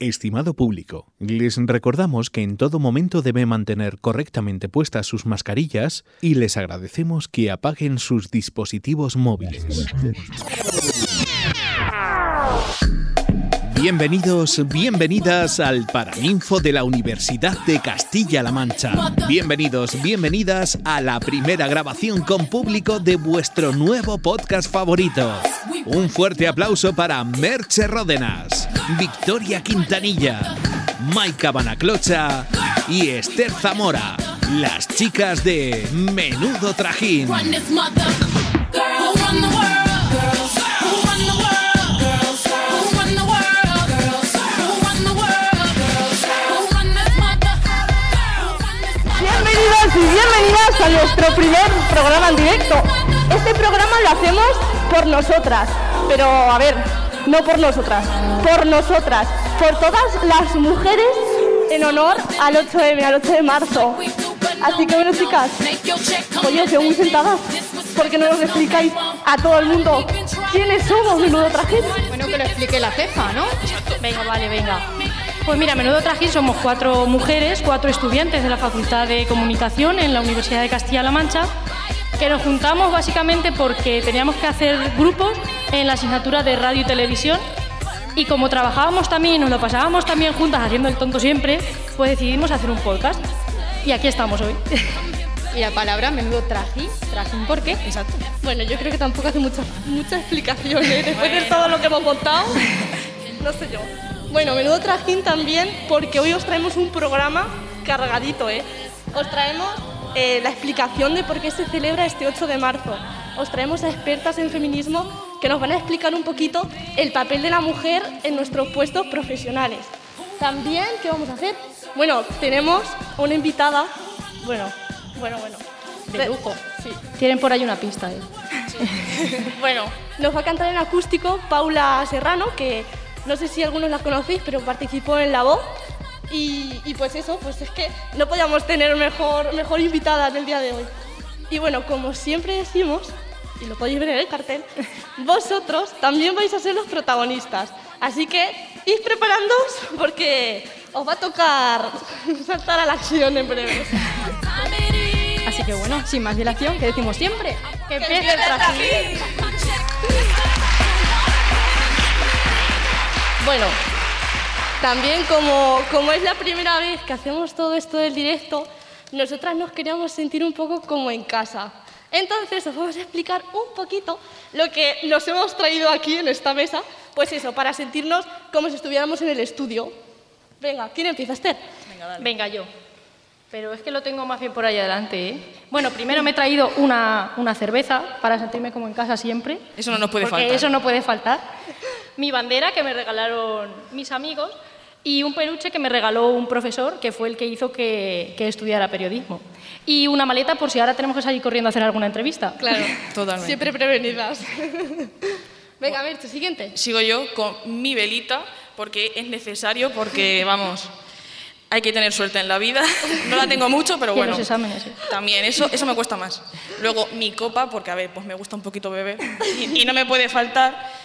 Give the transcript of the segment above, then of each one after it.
Estimado público, les recordamos que en todo momento debe mantener correctamente puestas sus mascarillas y les agradecemos que apaguen sus dispositivos móviles. Bienvenidos, bienvenidas al Paraninfo de la Universidad de Castilla-La Mancha. Bienvenidos, bienvenidas a la primera grabación con público de vuestro nuevo podcast favorito. Un fuerte aplauso para Merche Ródenas, Victoria Quintanilla, Maika Banaclocha y Esther Zamora, las chicas de Menudo Trajín. Y bienvenidas a nuestro primer programa en directo. Este programa lo hacemos por nosotras, pero a ver, no por nosotras, por nosotras, por todas las mujeres en honor al 8M, al 8 de marzo. Así que bueno, chicas, oye, que muy sentadas, ¿por qué no nos explicáis a todo el mundo quiénes somos Menudo Traje? Bueno, que lo explique la jefa, ¿no? Venga, vale, venga. Pues mira, Menudo Trajín somos cuatro mujeres, cuatro estudiantes de la Facultad de Comunicación en la Universidad de Castilla-La Mancha, que nos juntamos básicamente porque teníamos que hacer grupos en la asignatura de radio y televisión y como trabajábamos también, nos lo pasábamos también juntas haciendo el tonto siempre, pues decidimos hacer un podcast. Y aquí estamos hoy. Y la palabra menudo trajín, trajín, ¿por qué? Exacto. Bueno, yo creo que tampoco hace mucha, mucha explicación, ¿eh? después de todo lo que hemos contado. No sé yo. Bueno, menudo trajín también porque hoy os traemos un programa cargadito, ¿eh? Os traemos eh, la explicación de por qué se celebra este 8 de marzo. Os traemos a expertas en feminismo que nos van a explicar un poquito el papel de la mujer en nuestros puestos profesionales. También, ¿qué vamos a hacer? Bueno, tenemos una invitada, bueno, bueno, bueno. De lujo. Sí. Tienen por ahí una pista. ¿eh? Bueno, nos va a cantar en acústico Paula Serrano, que no sé si algunos la conocéis, pero participó en La Voz. Y, y pues eso, pues es que no podíamos tener mejor, mejor invitada en el día de hoy. Y bueno, como siempre decimos, y lo podéis ver en el cartel, vosotros también vais a ser los protagonistas. Así que id preparándoos porque os va a tocar saltar a la acción en breve. Así que bueno, sin más dilación, que decimos siempre, que el empiece el trajín. Bueno, también como, como es la primera vez que hacemos todo esto del directo, nosotras nos queríamos sentir un poco como en casa. Entonces os vamos a explicar un poquito lo que nos hemos traído aquí en esta mesa, pues eso, para sentirnos como si estuviéramos en el estudio. Venga, ¿quién empieza, Esther? Venga, yo. Pero es que lo tengo más bien por ahí adelante, ¿eh? Bueno, primero me he traído una, una cerveza para sentirme como en casa siempre. Eso no nos puede porque faltar. eso no puede faltar. Mi bandera que me regalaron mis amigos y un peluche que me regaló un profesor que fue el que hizo que, que estudiara periodismo. Y una maleta por si ahora tenemos que salir corriendo a hacer alguna entrevista. Claro, Totalmente. siempre prevenidas. Venga, a ver, tu siguiente. Sigo yo con mi velita porque es necesario, porque vamos, hay que tener suerte en la vida. No la tengo mucho, pero bueno. los exámenes, ¿eh? También, eso, eso me cuesta más. Luego mi copa, porque a ver, pues me gusta un poquito beber y, y no me puede faltar.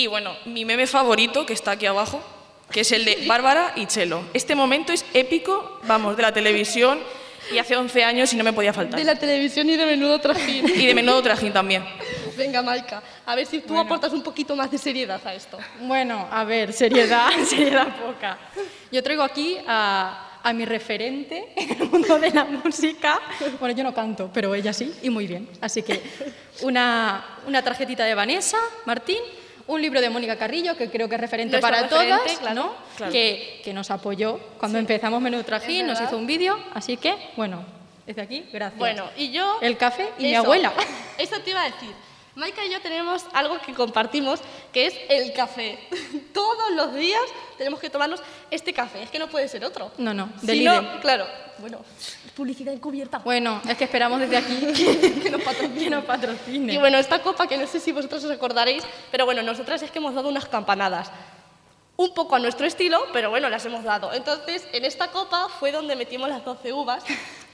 Y bueno, mi meme favorito, que está aquí abajo, que es el de Bárbara y Chelo. Este momento es épico, vamos, de la televisión y hace 11 años y no me podía faltar. De la televisión y de menudo trajín. Y de menudo trajín también. Venga, Maika, a ver si tú aportas un poquito más de seriedad a esto. Bueno, a ver, seriedad, seriedad poca. Yo traigo aquí a, a mi referente en el mundo de la música. Bueno, yo no canto, pero ella sí, y muy bien. Así que una, una tarjetita de Vanessa Martín, un libro de Mónica Carrillo, que creo que es referente Nuestro para referente, todas, claro. ¿no? Claro. Que, que nos apoyó cuando empezamos Menú Trajín, nos hizo un vídeo. Así que, bueno, desde aquí, gracias. Bueno, y yo... El café y mi abuela. Eso te iba a decir. Maika y yo tenemos algo que compartimos, que es el café. Todos los días tenemos que tomarnos este café, es que no puede ser otro. No, no, de Si no, claro, bueno, publicidad encubierta. Bueno, es que esperamos desde aquí que nos patrocine. Que nos patrocine. Y bueno, esta copa que no sé si vosotros os acordaréis, pero bueno, nosotras es que hemos dado unas campanadas. Un poco a nuestro estilo, pero bueno, las hemos dado. Entonces, en esta copa fue donde metimos las 12 uvas.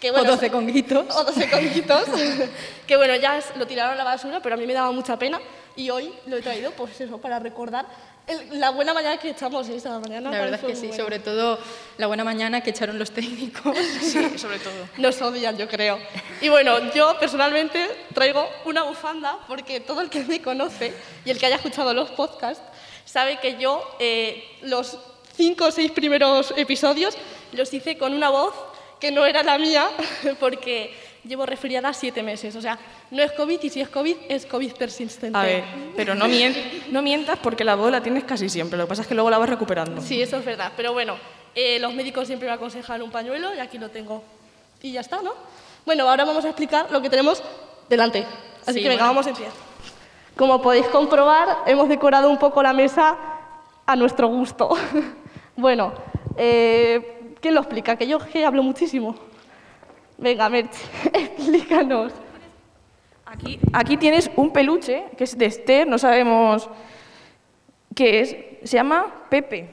Que, bueno, o 12 conguitos. o 12 conguitos, que bueno, ya lo tiraron a la basura, pero a mí me daba mucha pena y hoy lo he traído, pues eso, para recordar El- la buena mañana que echamos esa mañana. La verdad es que sí, muy sobre todo la buena mañana que echaron los técnicos. Sí, sobre todo. Nos odian, yo creo. Y bueno, yo personalmente traigo una bufanda porque todo el que me conoce y el que haya escuchado los podcasts sabe que yo eh, los cinco o seis primeros episodios los hice con una voz que no era la mía porque llevo resfriada siete meses. O sea, no es COVID y si es COVID es COVID persistente. A ver, pero no, mien- no mientas porque la voz la tienes casi siempre. Lo que pasa es que luego la vas recuperando. Sí, eso es verdad. Pero bueno, eh, los médicos siempre me aconsejan un pañuelo y aquí lo tengo. Y ya está, ¿no? Bueno, ahora vamos a explicar lo que tenemos delante. Así Sí, que venga, bueno. vamos a empezar. Como podéis comprobar, hemos decorado un poco la mesa a nuestro gusto. bueno, eh, ¿quién lo explica? Que yo que hablo muchísimo. Venga, Merche, explícanos. Aquí, aquí tienes un peluche que es de Esther, no sabemos qué es. Se llama Pepe.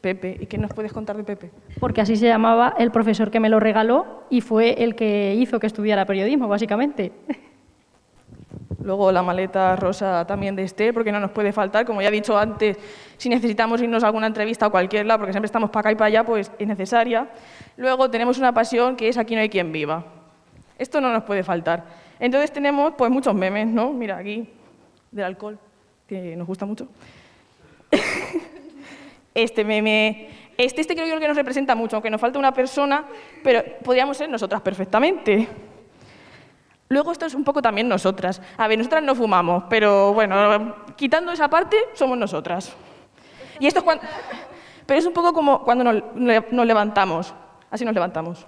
Pepe. ¿Y qué nos puedes contar de Pepe? Porque así se llamaba el profesor que me lo regaló y fue el que hizo que estudiara periodismo, básicamente. Luego la maleta rosa también de Esther, porque no nos puede faltar. Como ya he dicho antes, si necesitamos irnos a alguna entrevista o cualquier lado, porque siempre estamos para acá y para allá, pues es necesaria. Luego tenemos una pasión que es Aquí no hay quien viva. Esto no nos puede faltar. Entonces tenemos pues muchos memes, ¿no? Mira, aquí, del alcohol, que nos gusta mucho. este meme, este, este creo yo que nos representa mucho, aunque nos falta una persona, pero podríamos ser nosotras perfectamente. Luego esto es un poco también nosotras. A ver, nosotras no fumamos, pero bueno, quitando esa parte, somos nosotras. Y esto es cuando... Pero es un poco como cuando nos, levantamos. Así nos levantamos.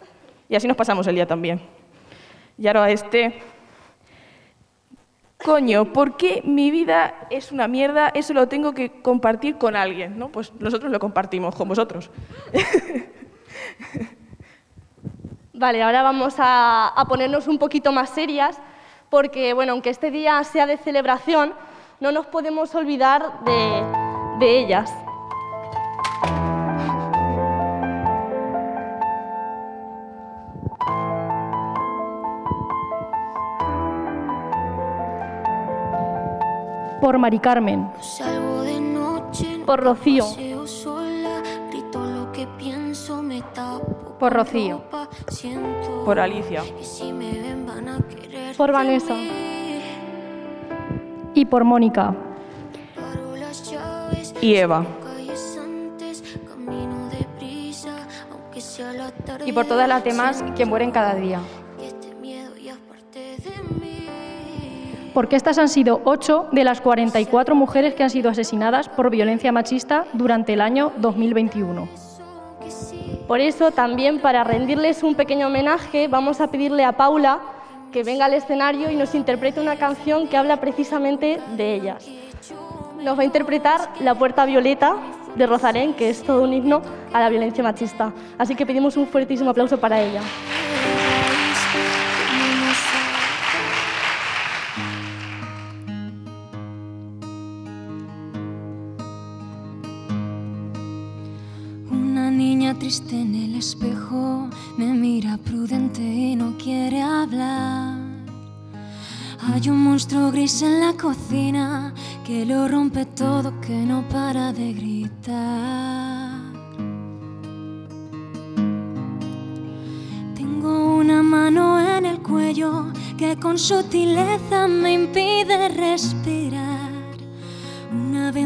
Y así nos pasamos el día también. Y ahora este... Coño, ¿por qué mi vida es una mierda? Eso lo tengo que compartir con alguien, ¿no? Pues nosotros lo compartimos con vosotros. Vale, ahora vamos a, a ponernos un poquito más serias, porque, bueno, aunque este día sea de celebración, no nos podemos olvidar de, de ellas. Por Mari Carmen, Por Rocío. Por Rocío. Por Alicia. Por Vanessa. y por Mónica, Y Eva. Y por todas las demás que mueren cada día. Este porque estas han sido ocho de las 44 mujeres que han sido asesinadas por violencia machista durante el año 2021. Por eso, también para rendirles un pequeño homenaje, vamos a pedirle a Paula que venga al escenario y nos interprete una canción que habla precisamente de ellas. Nos va a interpretar La Puerta Violeta de Rosalén, que es todo un himno a la violencia machista. Así que pedimos un fuertísimo aplauso para ella. Triste en el espejo me mira prudente y no quiere hablar. Hay un monstruo gris en la cocina que lo rompe todo, que no para de gritar. Tengo una mano en el cuello que con sutileza me impide respirar.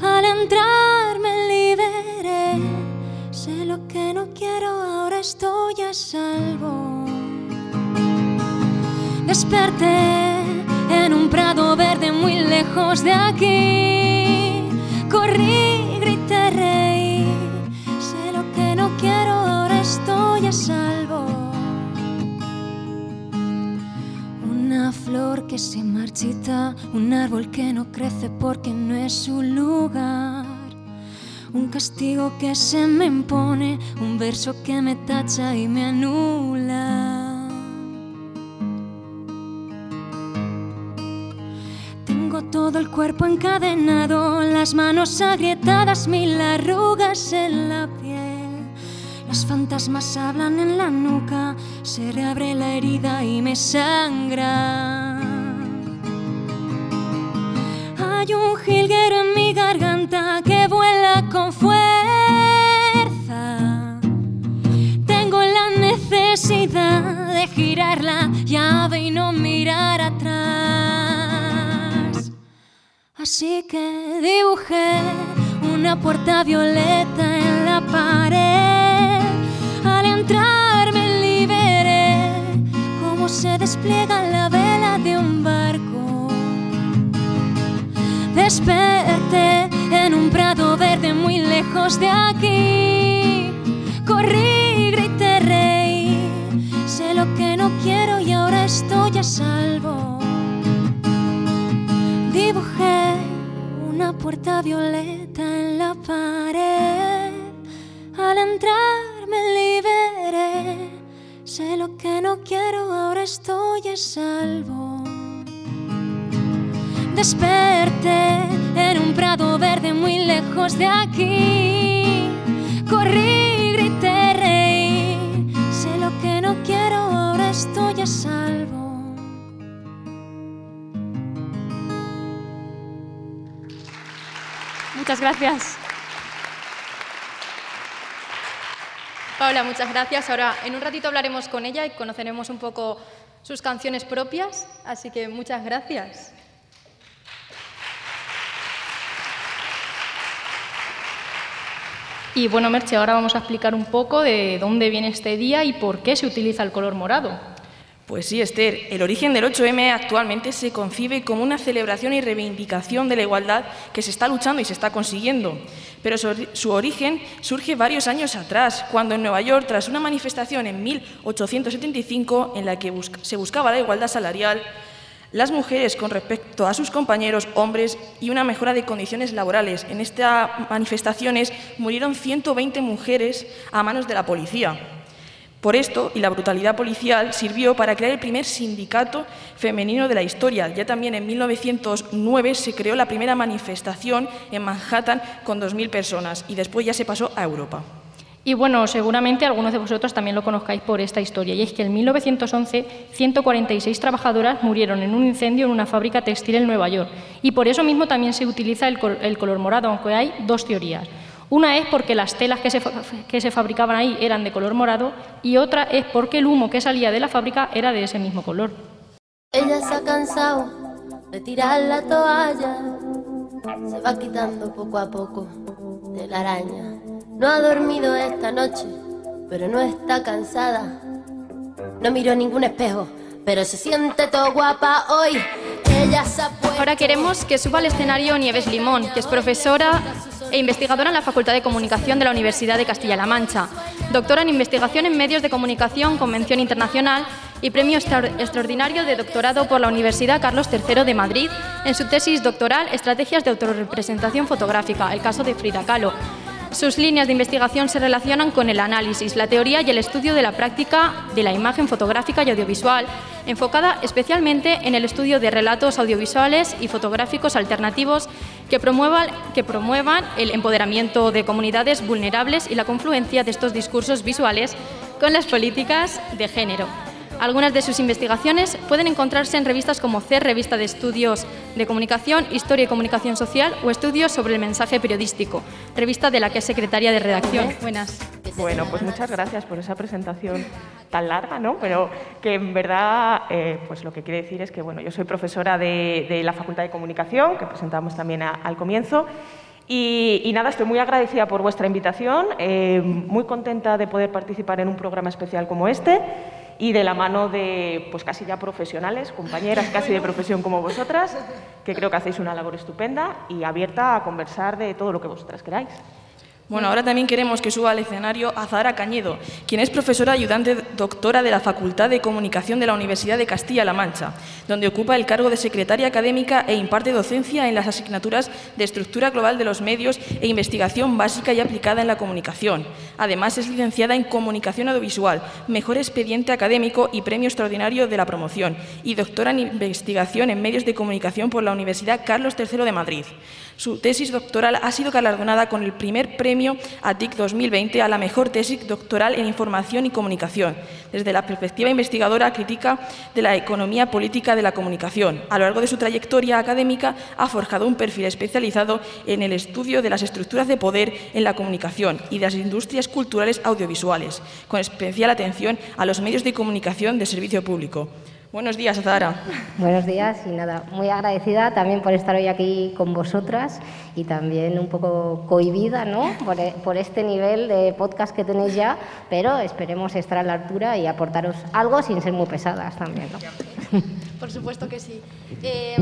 Al entrar me liberé. Sé lo que no quiero, ahora estoy a salvo. Desperté en un prado verde muy lejos de aquí. Corrí, grité, reí. Sé lo que no quiero, ahora estoy a salvo. Flor que se marchita, una árbol que no crece porque no es su lugar. Un castigo que se me impone, un verso que me tacha y me anula. Tengo todo el cuerpo encadenado, las manos agrietadas, mil arrugas en la piel. Los fantasmas hablan en la nuca, se reabre la herida y me sangra. Hay un jilguero en mi garganta que vuela con fuerza. Tengo la necesidad de girar la llave y no mirar atrás. Así que dibujé una puerta violeta en la pared. Al entrar me liberé, como se despliega la vela de un barco. Desperté en un prado verde muy lejos de aquí. Corrí, grité, reí. Sé lo que no quiero y ahora estoy a salvo. Dibujé una puerta violeta en la pared. Al entrar me liberé. Sé lo que no quiero, ahora estoy a salvo. Desperté en un prado verde muy lejos de aquí. Corrí, grité, reí. Sé lo que no quiero, ahora estoy a salvo. Muchas gracias. Paula, muchas gracias. Ahora, en un ratito hablaremos con ella y conoceremos un poco sus canciones propias, así que muchas gracias. Y bueno, Merche, ahora vamos a explicar un poco de dónde viene este día y por qué se utiliza el color morado. Pues sí, Esther, el origen del 8M actualmente se concibe como una celebración y reivindicación de la igualdad que se está luchando y se está consiguiendo. Pero su, origen surge varios años atrás, cuando en Nueva York, tras una manifestación en 1875 en la que se buscaba la igualdad salarial, las mujeres con respecto a sus compañeros hombres y una mejora de condiciones laborales. En estas manifestaciones murieron 120 mujeres a manos de la policía. Por esto, y la brutalidad policial sirvió para crear el primer sindicato femenino de la historia. Ya también en 1909 se creó la primera manifestación en Manhattan con 2.000 personas y después ya se pasó a Europa. Y bueno, seguramente algunos de vosotros también lo conozcáis por esta historia, y es que en 1911 146 trabajadoras murieron en un incendio en una fábrica textil en Nueva York. Y por eso mismo también se utiliza el, el color morado, aunque hay dos teorías. Una es porque las telas que se, que se fabricaban ahí eran de color morado y otra es porque el humo que salía de la fábrica era de ese mismo color. Ella se ha cansado de tirar la toalla, se va quitando poco a poco de la araña. No ha dormido esta noche, pero no está cansada. No miró ningún espejo, pero se siente todo guapa hoy. Ella se ha puesto... Ahora queremos que suba al escenario Nieves Limón, que es profesora e investigadora en la Facultad de Comunicación de la Universidad de Castilla-La Mancha, doctora en investigación en medios de comunicación, convención internacional y premio extra- extraordinario de doctorado por la Universidad Carlos III de Madrid en su tesis doctoral Estrategias de autorrepresentación fotográfica, el caso de Frida Kahlo. Sus líneas de investigación se relacionan con el análisis, la teoría y el estudio de la práctica de la imagen fotográfica y audiovisual, enfocada especialmente en el estudio de relatos audiovisuales y fotográficos alternativos que promuevan, el empoderamiento de comunidades vulnerables y la confluencia de estos discursos visuales con las políticas de género. Algunas de sus investigaciones pueden encontrarse en revistas como CER, Revista de Estudios de Comunicación, Historia y Comunicación Social, o Estudios sobre el Mensaje Periodístico, revista de la que es secretaria de redacción. Buenas. Bueno, pues muchas gracias por esa presentación tan larga, ¿no? Pero que en verdad, eh, pues lo que quiere decir es que, bueno, yo soy profesora de, de la Facultad de Comunicación, que presentamos también a- al comienzo, y, y nada, estoy muy agradecida por vuestra invitación, eh, muy contenta de poder participar en un programa especial como este y de la mano de, pues casi ya profesionales, compañeras casi de profesión como vosotras, que creo que hacéis una labor estupenda y abierta a conversar de todo lo que vosotras queráis. Bueno, ahora también queremos que suba al escenario a Zahara Cañedo, quien es profesora ayudante doctora de la Facultad de Comunicación de la Universidad de Castilla-La Mancha, donde ocupa el cargo de secretaria académica e imparte docencia en las asignaturas de Estructura Global de los Medios e Investigación Básica y Aplicada en la Comunicación. Además, es licenciada en Comunicación Audiovisual, Mejor Expediente Académico y Premio Extraordinario de la Promoción, y doctora en Investigación en Medios de Comunicación por la Universidad Carlos III de Madrid. Su tesis doctoral ha sido galardonada con el primer premio ATIC 2020 a la mejor tesis doctoral en Información y Comunicación, desde la perspectiva investigadora crítica de la economía política de la comunicación. A lo largo de su trayectoria académica ha forjado un perfil especializado en el estudio de las estructuras de poder en la comunicación y de las industrias culturales audiovisuales, con especial atención a los medios de comunicación de servicio público. Buenos días, Azahara. Buenos días y nada, muy agradecida también por estar hoy aquí con vosotras y también un poco cohibida ¿no? por, e, por este nivel de podcast que tenéis ya, pero esperemos estar a la altura y aportaros algo sin ser muy pesadas también. ¿no? Por supuesto que sí. Eh,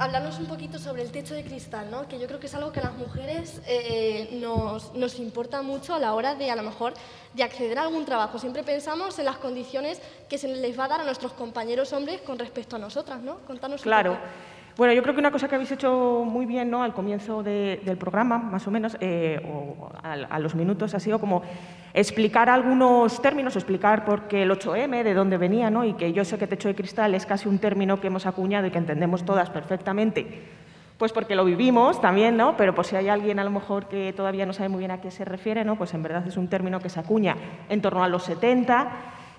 hablarnos un poquito sobre el techo de cristal, ¿no? que yo creo que es algo que a las mujeres eh, nos, nos, importa mucho a la hora de, a lo mejor, de acceder a algún trabajo. Siempre pensamos en las condiciones que se les va a dar a nuestros compañeros hombres con respecto a nosotras. ¿no? Contanos claro. Un poco. Bueno, yo creo que una cosa que habéis hecho muy bien ¿no? al comienzo de, del programa, más o menos, eh, o a, a, los minutos, ha sido como explicar algunos términos, explicar por qué el 8M, de dónde venía, ¿no? y que yo sé que techo de cristal es casi un término que hemos acuñado y que entendemos todas perfectamente, pues porque lo vivimos también, ¿no? pero por si hay alguien a lo mejor que todavía no sabe muy bien a qué se refiere, ¿no? pues en verdad es un término que se acuña en torno a los 70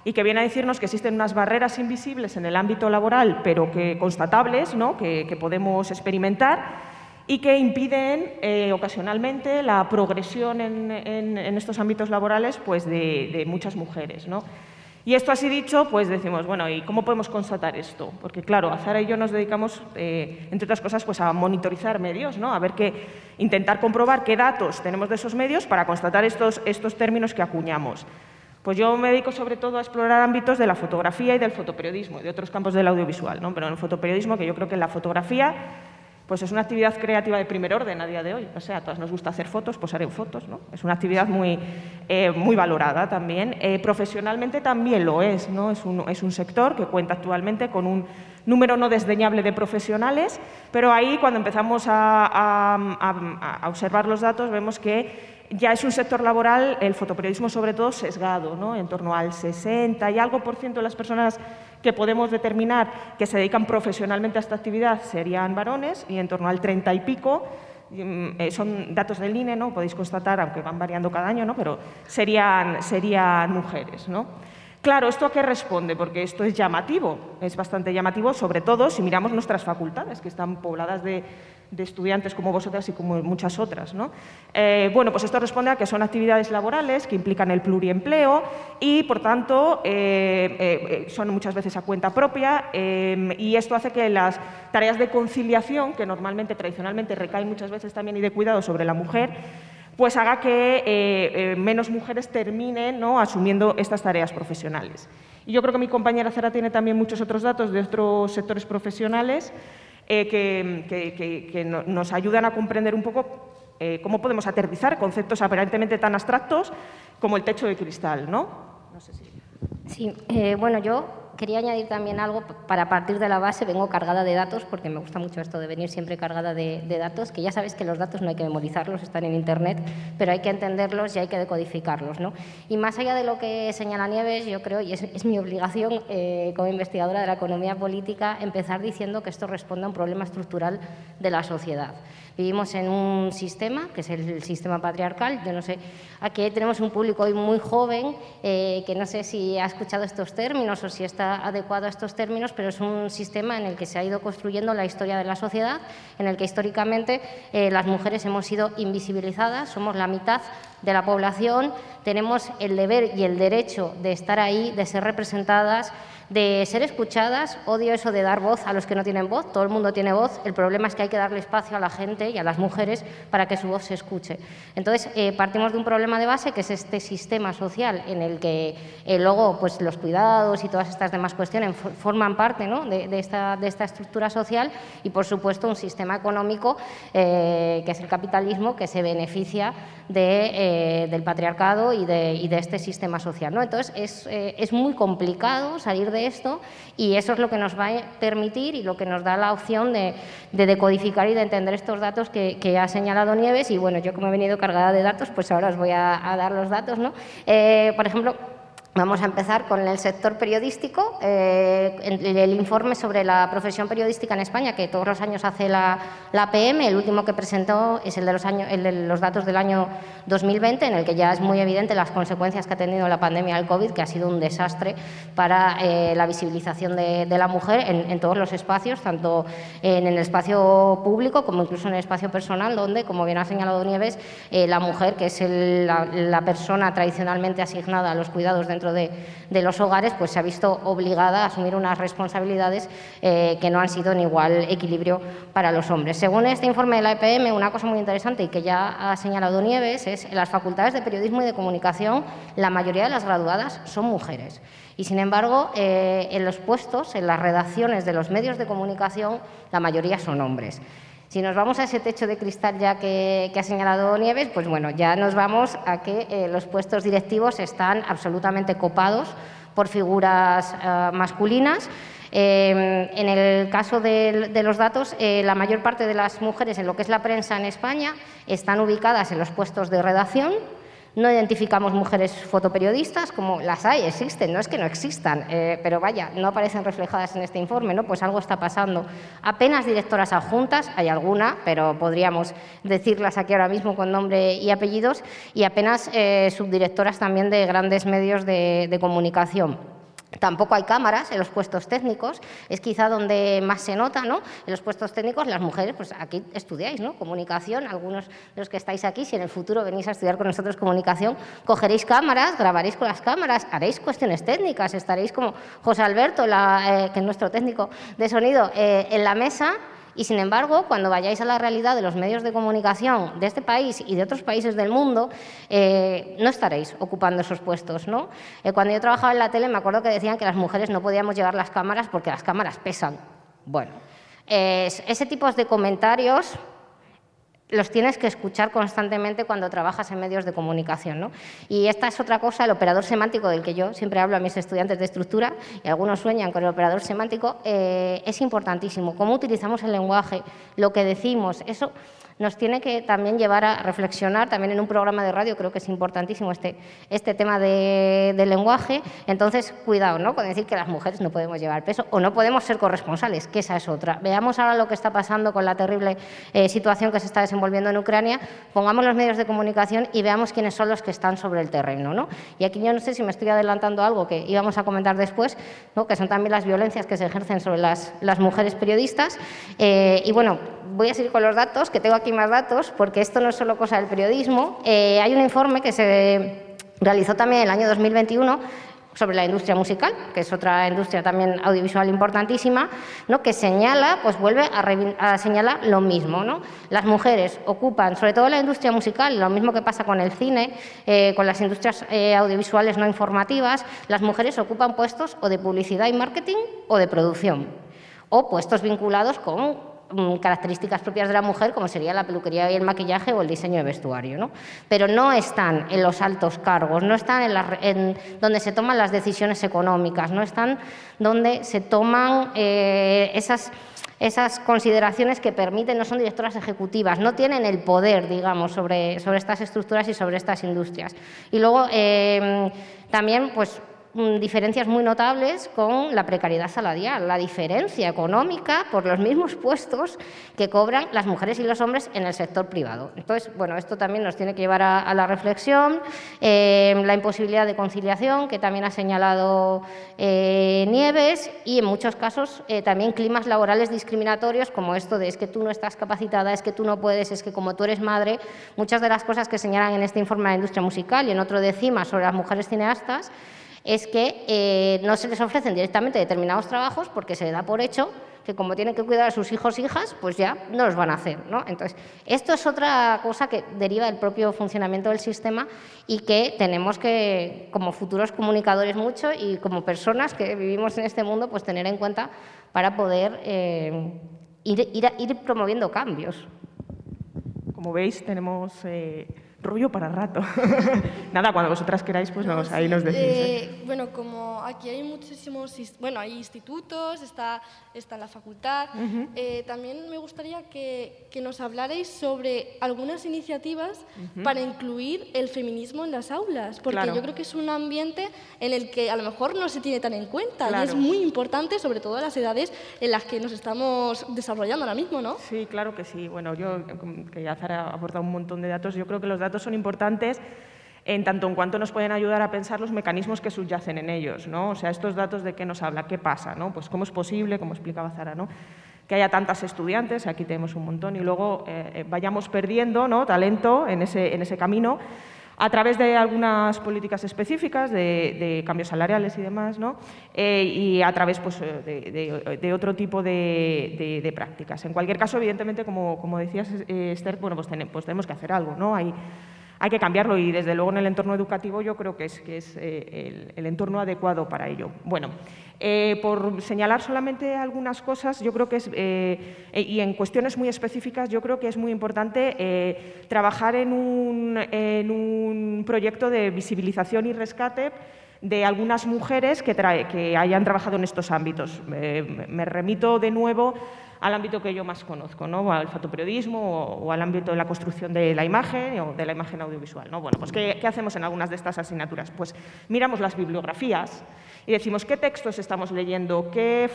y que viene a decirnos que existen unas barreras invisibles en el ámbito laboral, pero que constatables, ¿no? que, que podemos experimentar y que impiden eh, ocasionalmente la progresión en, en, en, estos ámbitos laborales pues, de, de muchas mujeres. ¿no? Y esto así dicho, pues decimos, bueno, ¿y cómo podemos constatar esto? Porque claro, Azara y yo nos dedicamos, eh, entre otras cosas, pues a monitorizar medios, ¿no? A ver qué, intentar comprobar qué datos tenemos de esos medios para constatar estos, estos términos que acuñamos. Pues yo me dedico sobre todo a explorar ámbitos de la fotografía y del fotoperiodismo de otros campos del audiovisual, ¿no? pero en el fotoperiodismo, que yo creo que en la fotografía pues es una actividad creativa de primer orden a día de hoy. O sea, a todas nos gusta hacer fotos, pues haré fotos. ¿no? Es una actividad muy, eh, muy valorada también. Eh, profesionalmente también lo es. ¿no? Es, un, es un sector que cuenta actualmente con un número no desdeñable de profesionales, pero ahí cuando empezamos a, a, a, observar los datos vemos que ya es un sector laboral, el fotoperiodismo sobre todo, sesgado, ¿no? en torno al 60 y algo por ciento de las personas que podemos determinar que se dedican profesionalmente a esta actividad serían varones y en torno al 30 y pico eh, son datos del INE, ¿no? podéis constatar, aunque van variando cada año, ¿no? pero serían, serían mujeres. ¿no? Claro, ¿esto a qué responde? Porque esto es llamativo, es bastante llamativo, sobre todo si miramos nuestras facultades, que están pobladas de, de estudiantes como vosotras y como muchas otras. ¿no? Eh, bueno, pues esto responde a que son actividades laborales que implican el pluriempleo y, por tanto, eh, eh, son muchas veces a cuenta propia y esto hace que las tareas de conciliación, que normalmente, tradicionalmente, recaen muchas veces también y de cuidado sobre la mujer, pues haga que menos mujeres terminen ¿no? asumiendo estas tareas profesionales. Y yo creo que mi compañera Zara tiene también muchos otros datos de otros sectores profesionales eh, que, que, que, que no, nos ayudan a comprender un poco eh, cómo podemos aterrizar conceptos aparentemente tan abstractos como el techo de cristal. ¿no? no sé si... Sí, eh, bueno, yo quería añadir también algo para partir de la base, vengo cargada de datos, porque me gusta mucho esto de venir siempre cargada de, datos, que ya sabéis que los datos no hay que memorizarlos, están en Internet, pero hay que entenderlos y hay que decodificarlos. ¿no? Y más allá de lo que señala Nieves, yo creo, y es, es mi obligación eh, como investigadora de la economía política, empezar diciendo que esto responde a un problema estructural de la sociedad. Vivimos en un sistema, que es el sistema patriarcal. Yo no sé, aquí tenemos un público hoy muy joven, eh, que no sé si ha escuchado estos términos o si está adecuado a estos términos, pero es un sistema en el que se ha ido construyendo la historia de la sociedad, en el que históricamente eh, las mujeres hemos sido invisibilizadas, somos la mitad de la población, tenemos el deber y el derecho de estar ahí, de ser representadas, de ser escuchadas, odio eso de dar voz a los que no tienen voz, todo el mundo tiene voz, el problema es que hay que darle espacio a la gente y a las mujeres para que su voz se escuche. Entonces, eh, partimos de un problema de base que es este sistema social en el que eh, luego pues, los cuidados y todas estas demás cuestiones forman parte de, esta, de, esta, estructura social y, por supuesto, un sistema económico eh, que es el capitalismo que se beneficia de, del patriarcado y de, y de, este sistema social. ¿no? Entonces, es, es muy complicado salir de esto y eso es lo que nos va a permitir y lo que nos da la opción de, decodificar y de entender estos datos que, ha señalado Nieves y bueno, yo como he venido cargada de datos, pues ahora os voy a, dar los datos. ¿no? Eh, por ejemplo, Vamos a empezar con el sector periodístico. Eh, el, informe sobre la profesión periodística en España, que todos los años hace la, la PM, el último que presentó es el de, los años, el de los datos del año 2020, en el que ya es muy evidente las consecuencias que ha tenido la pandemia del COVID, que ha sido un desastre para eh, la visibilización de, la mujer en, todos los espacios, tanto en el espacio público como incluso en el espacio personal, donde, como bien ha señalado Nieves, eh, la mujer, que es la, la, persona tradicionalmente asignada a los cuidados de de, los hogares, pues se ha visto obligada a asumir unas responsabilidades eh, que no han sido en igual equilibrio para los hombres. Según este informe de la EPM, una cosa muy interesante y que ya ha señalado Nieves es en las facultades de periodismo y de comunicación, la mayoría de las graduadas son mujeres. Y sin embargo, eh, en los puestos, en las redacciones de los medios de comunicación, la mayoría son hombres. Si nos vamos a ese techo de cristal ya que, ha señalado Nieves, pues bueno, ya nos vamos a que eh, los puestos directivos están absolutamente copados por figuras eh, masculinas. Eh, en el caso de, los datos, la mayor parte de las mujeres en lo que es la prensa en España están ubicadas en los puestos de redacción, no identificamos mujeres fotoperiodistas, como las hay, existen, no es que no existan, eh, pero vaya, no aparecen reflejadas en este informe, ¿no? Pues algo está pasando. Apenas directoras adjuntas, hay alguna, pero podríamos decirlas aquí ahora mismo con nombre y apellidos, y apenas eh, subdirectoras también de grandes medios de comunicación. Tampoco hay cámaras en los puestos técnicos, es quizá donde más se nota, ¿no? En los puestos técnicos las mujeres, pues aquí estudiáis, ¿no? Comunicación, algunos de los que estáis aquí, si en el futuro venís a estudiar con nosotros comunicación, cogeréis cámaras, grabaréis con las cámaras, haréis cuestiones técnicas, estaréis como José Alberto, eh, que es nuestro técnico de sonido, eh, en la mesa y sin embargo, cuando vayáis a la realidad de los medios de comunicación de este país y de otros países del mundo, eh, no estaréis ocupando esos puestos. ¿no? Eh, cuando yo trabajaba en la tele, me acuerdo que decían que las mujeres no podíamos llevar las cámaras porque las cámaras pesan. Bueno, ese tipo de comentarios los tienes que escuchar constantemente cuando trabajas en medios de comunicación. ¿no? Y esta es otra cosa, el operador semántico del que yo siempre hablo a mis estudiantes de estructura, y algunos sueñan con el operador semántico, eh, es importantísimo. Cómo utilizamos el lenguaje, lo que decimos, eso nos tiene que también llevar a reflexionar, también en un programa de radio creo que es importantísimo este, este tema de, lenguaje, entonces cuidado ¿no? con decir que las mujeres no podemos llevar peso o no podemos ser corresponsales, que esa es otra. Veamos ahora lo que está pasando con la terrible eh, situación que se está desenvolviendo en Ucrania, pongamos los medios de comunicación y veamos quiénes son los que están sobre el terreno. ¿no? Y aquí yo no sé si me estoy adelantando algo que íbamos a comentar después, ¿no? que son también las violencias que se ejercen sobre las, las mujeres periodistas. Eh, y bueno, voy a seguir con los datos, que tengo aquí más datos, porque esto no es solo cosa del periodismo. Eh, hay un informe que se realizó también el año 2021 sobre la industria musical, que es otra industria también audiovisual importantísima, ¿no? que señala, pues vuelve a, señalar lo mismo. ¿no? Las mujeres ocupan, sobre todo la industria musical, lo mismo que pasa con el cine, eh, con las industrias eh, audiovisuales no informativas, las mujeres ocupan puestos o de publicidad y marketing o de producción, o puestos vinculados con características propias de la mujer, como sería la peluquería y el maquillaje o el diseño de vestuario. ¿no? Pero no están en los altos cargos, no están en, donde se toman las decisiones económicas, no están donde se toman eh, esas consideraciones que permiten, no son directoras ejecutivas, no tienen el poder, digamos, sobre, estas estructuras y sobre estas industrias. Y luego eh, también, pues, Mm, diferencias muy notables con la precariedad salarial, la diferencia económica por los mismos puestos que cobran las mujeres y los hombres en el sector privado. Entonces, bueno, esto también nos tiene que llevar a, la reflexión, eh, la imposibilidad de conciliación, que también ha señalado eh, Nieves, y en muchos casos eh, también climas laborales discriminatorios, como esto de es que tú no estás capacitada, es que tú no puedes, es que como tú eres madre, muchas de las cosas que señalan en este informe de la industria musical y en otro de CIMA sobre las mujeres cineastas, es que eh, no se les ofrecen directamente determinados trabajos porque se da por hecho que como tienen que cuidar a sus hijos e hijas, pues ya no los van a hacer. ¿no? Entonces, esto es otra cosa que deriva del propio funcionamiento del sistema y que tenemos que, como futuros comunicadores mucho y como personas que vivimos en este mundo, pues tener en cuenta para poder eh, ir, ir, promoviendo cambios. Como veis, tenemos... Eh, rollo para rato. Nada, cuando vosotras queráis, pues nos, ahí nos decís. ¿eh? Eh, bueno, como aquí hay muchísimos, bueno, hay institutos, está, está en la facultad, eh, también me gustaría que, que, nos hablarais sobre algunas iniciativas para incluir el feminismo en las aulas, porque yo creo que es un ambiente en el que a lo mejor no se tiene tan en cuenta y es muy importante, sobre todo a las edades en las que nos estamos desarrollando ahora mismo, ¿no? Sí, claro que sí. Bueno, yo, que ya Zara ha aportado un montón de datos, yo creo que los datos datos son importantes en tanto en cuanto nos pueden ayudar a pensar los mecanismos que subyacen en ellos. ¿no? O sea, estos datos de qué nos habla, qué pasa, ¿no? pues cómo es posible, como explicaba Zara, ¿no? que haya tantas estudiantes, aquí tenemos un montón, y luego eh, eh, vayamos perdiendo ¿no? talento en ese, en ese camino a través de algunas políticas específicas de, cambios salariales y demás, ¿no? Eh, y a través pues, de, otro tipo de, prácticas. En cualquier caso, evidentemente, como, como decías, Esther, bueno, pues, pues tenemos que hacer algo. ¿no? Hay, hay que cambiarlo y desde luego en el entorno educativo yo creo que es, eh, el, entorno adecuado para ello. Bueno, eh, por señalar solamente algunas cosas, yo creo que es, eh, y en cuestiones muy específicas, yo creo que es muy importante trabajar en un, en un proyecto de visibilización y rescate de algunas mujeres que, que hayan trabajado en estos ámbitos. me remito de nuevo al ámbito que yo más conozco, ¿no? al fotoperiodismo o, al ámbito de la construcción de la imagen o de la imagen audiovisual. ¿no? Bueno, pues ¿qué, hacemos en algunas de estas asignaturas? Pues miramos las bibliografías y decimos qué textos estamos leyendo, qué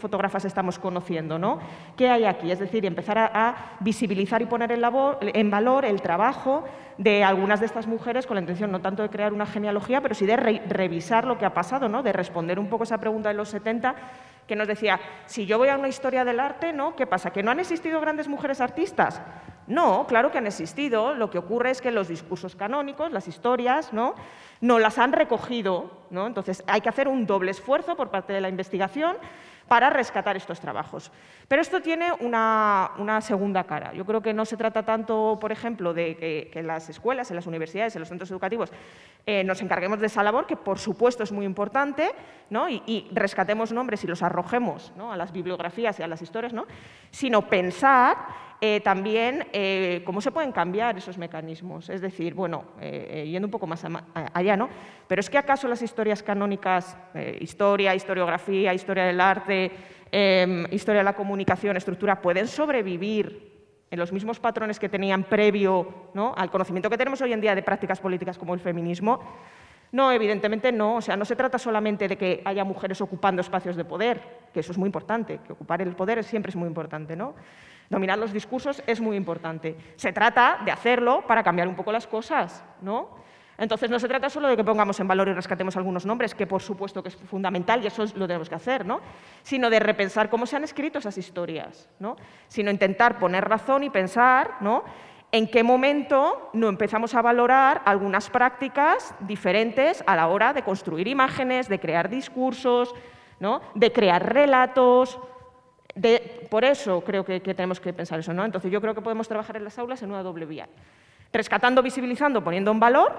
fotógrafas estamos conociendo, ¿no? qué hay aquí. Es decir, empezar a, visibilizar y poner en, valor el trabajo de algunas de estas mujeres con la intención no tanto de crear una genealogía, pero sí de revisar lo que ha pasado, ¿no? de responder un poco esa pregunta de los 70 que nos decía, si yo voy a una historia del arte, ¿no? ¿Qué pasa? ¿Que no han existido grandes mujeres artistas? No, claro que han existido. Lo que ocurre es que los discursos canónicos, las historias, ¿no? no las han recogido. ¿no? Entonces hay que hacer un doble esfuerzo por parte de la investigación para rescatar estos trabajos. Pero esto tiene una, segunda cara. Yo creo que no se trata tanto, por ejemplo, de que, en las escuelas, en las universidades, en los centros educativos eh, nos encarguemos de esa labor, que por supuesto es muy importante, ¿no? y, rescatemos nombres y los arrojemos a las bibliografías y a las historias, ¿no? sino pensar eh, también eh, cómo se pueden cambiar esos mecanismos. Es decir, bueno, eh, yendo un poco más allá, ¿no? Pero es que acaso las historias canónicas, historia, historiografía, historia del arte, em, historia de la comunicación, estructura, pueden sobrevivir en los mismos patrones que tenían previo al conocimiento que tenemos hoy en día de prácticas políticas como el feminismo. No, evidentemente no. O sea, no se trata solamente de que haya mujeres ocupando espacios de poder, que eso es muy importante, que ocupar el poder siempre es muy importante, ¿no? Dominar los discursos es muy importante. Se trata de hacerlo para cambiar un poco las cosas, ¿no? Entonces no se trata solo de que pongamos en valor y rescatemos algunos nombres, que por supuesto que es fundamental y eso lo tenemos que hacer, ¿no? Sino de repensar cómo se han escrito esas historias, ¿no? Sino intentar poner razón y pensar, ¿no? en qué momento no empezamos a valorar algunas prácticas diferentes a la hora de construir imágenes, de crear discursos, ¿no? de crear relatos, por eso creo que, tenemos que pensar eso. ¿no? Entonces yo creo que podemos trabajar en las aulas en una doble vía. Rescatando, visibilizando, poniendo en valor,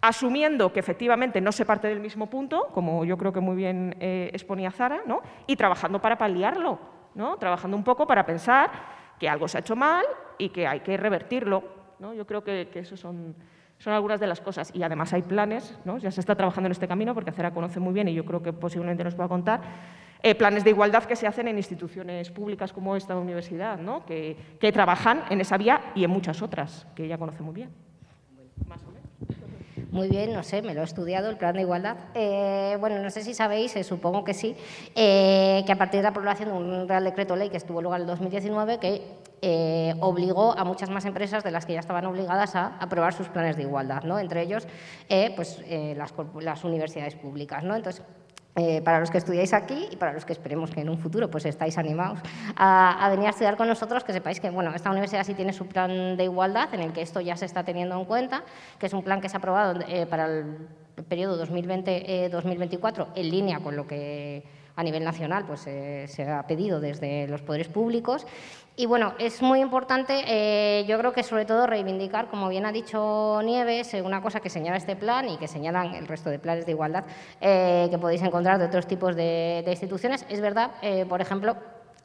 asumiendo que efectivamente no se parte del mismo punto, como yo creo que muy bien eh, exponía Zara, ¿no? y trabajando para paliarlo, ¿no? trabajando un poco para pensar que algo se ha hecho mal y que hay que revertirlo. ¿no? Yo creo que, que eso son, algunas de las cosas. Y además hay planes, ¿no? ya se está trabajando en este camino, porque Zara conoce muy bien y yo creo que posiblemente nos pueda contar, eh, planes de igualdad que se hacen en instituciones públicas como esta universidad, ¿no? que, que, trabajan en esa vía y en muchas otras, que ella conoce muy bien. Muy bien, no sé, me lo he estudiado, el plan de igualdad. Eh, bueno, no sé si sabéis, eh, supongo que sí, que a partir de la aprobación de un Real Decreto Ley que estuvo luego en el 2019, que obligó a muchas más empresas de las que ya estaban obligadas a aprobar sus planes de igualdad, ¿no? entre ellos pues, las, las, universidades públicas. ¿no? Entonces, eh, para los que estudiáis aquí y para los que esperemos que en un futuro pues estáis animados a, venir a estudiar con nosotros, que sepáis que bueno, esta universidad sí tiene su plan de igualdad en el que esto ya se está teniendo en cuenta, que es un plan que se ha aprobado eh, para el periodo 2020-2024 en línea con lo que a nivel nacional pues, se ha pedido desde los poderes públicos. Y bueno, es muy importante, eh, yo creo que sobre todo reivindicar, como bien ha dicho Nieves, eh, una cosa que señala este plan y que señalan el resto de planes de igualdad eh, que podéis encontrar de otros tipos de, de instituciones. Es verdad, por ejemplo,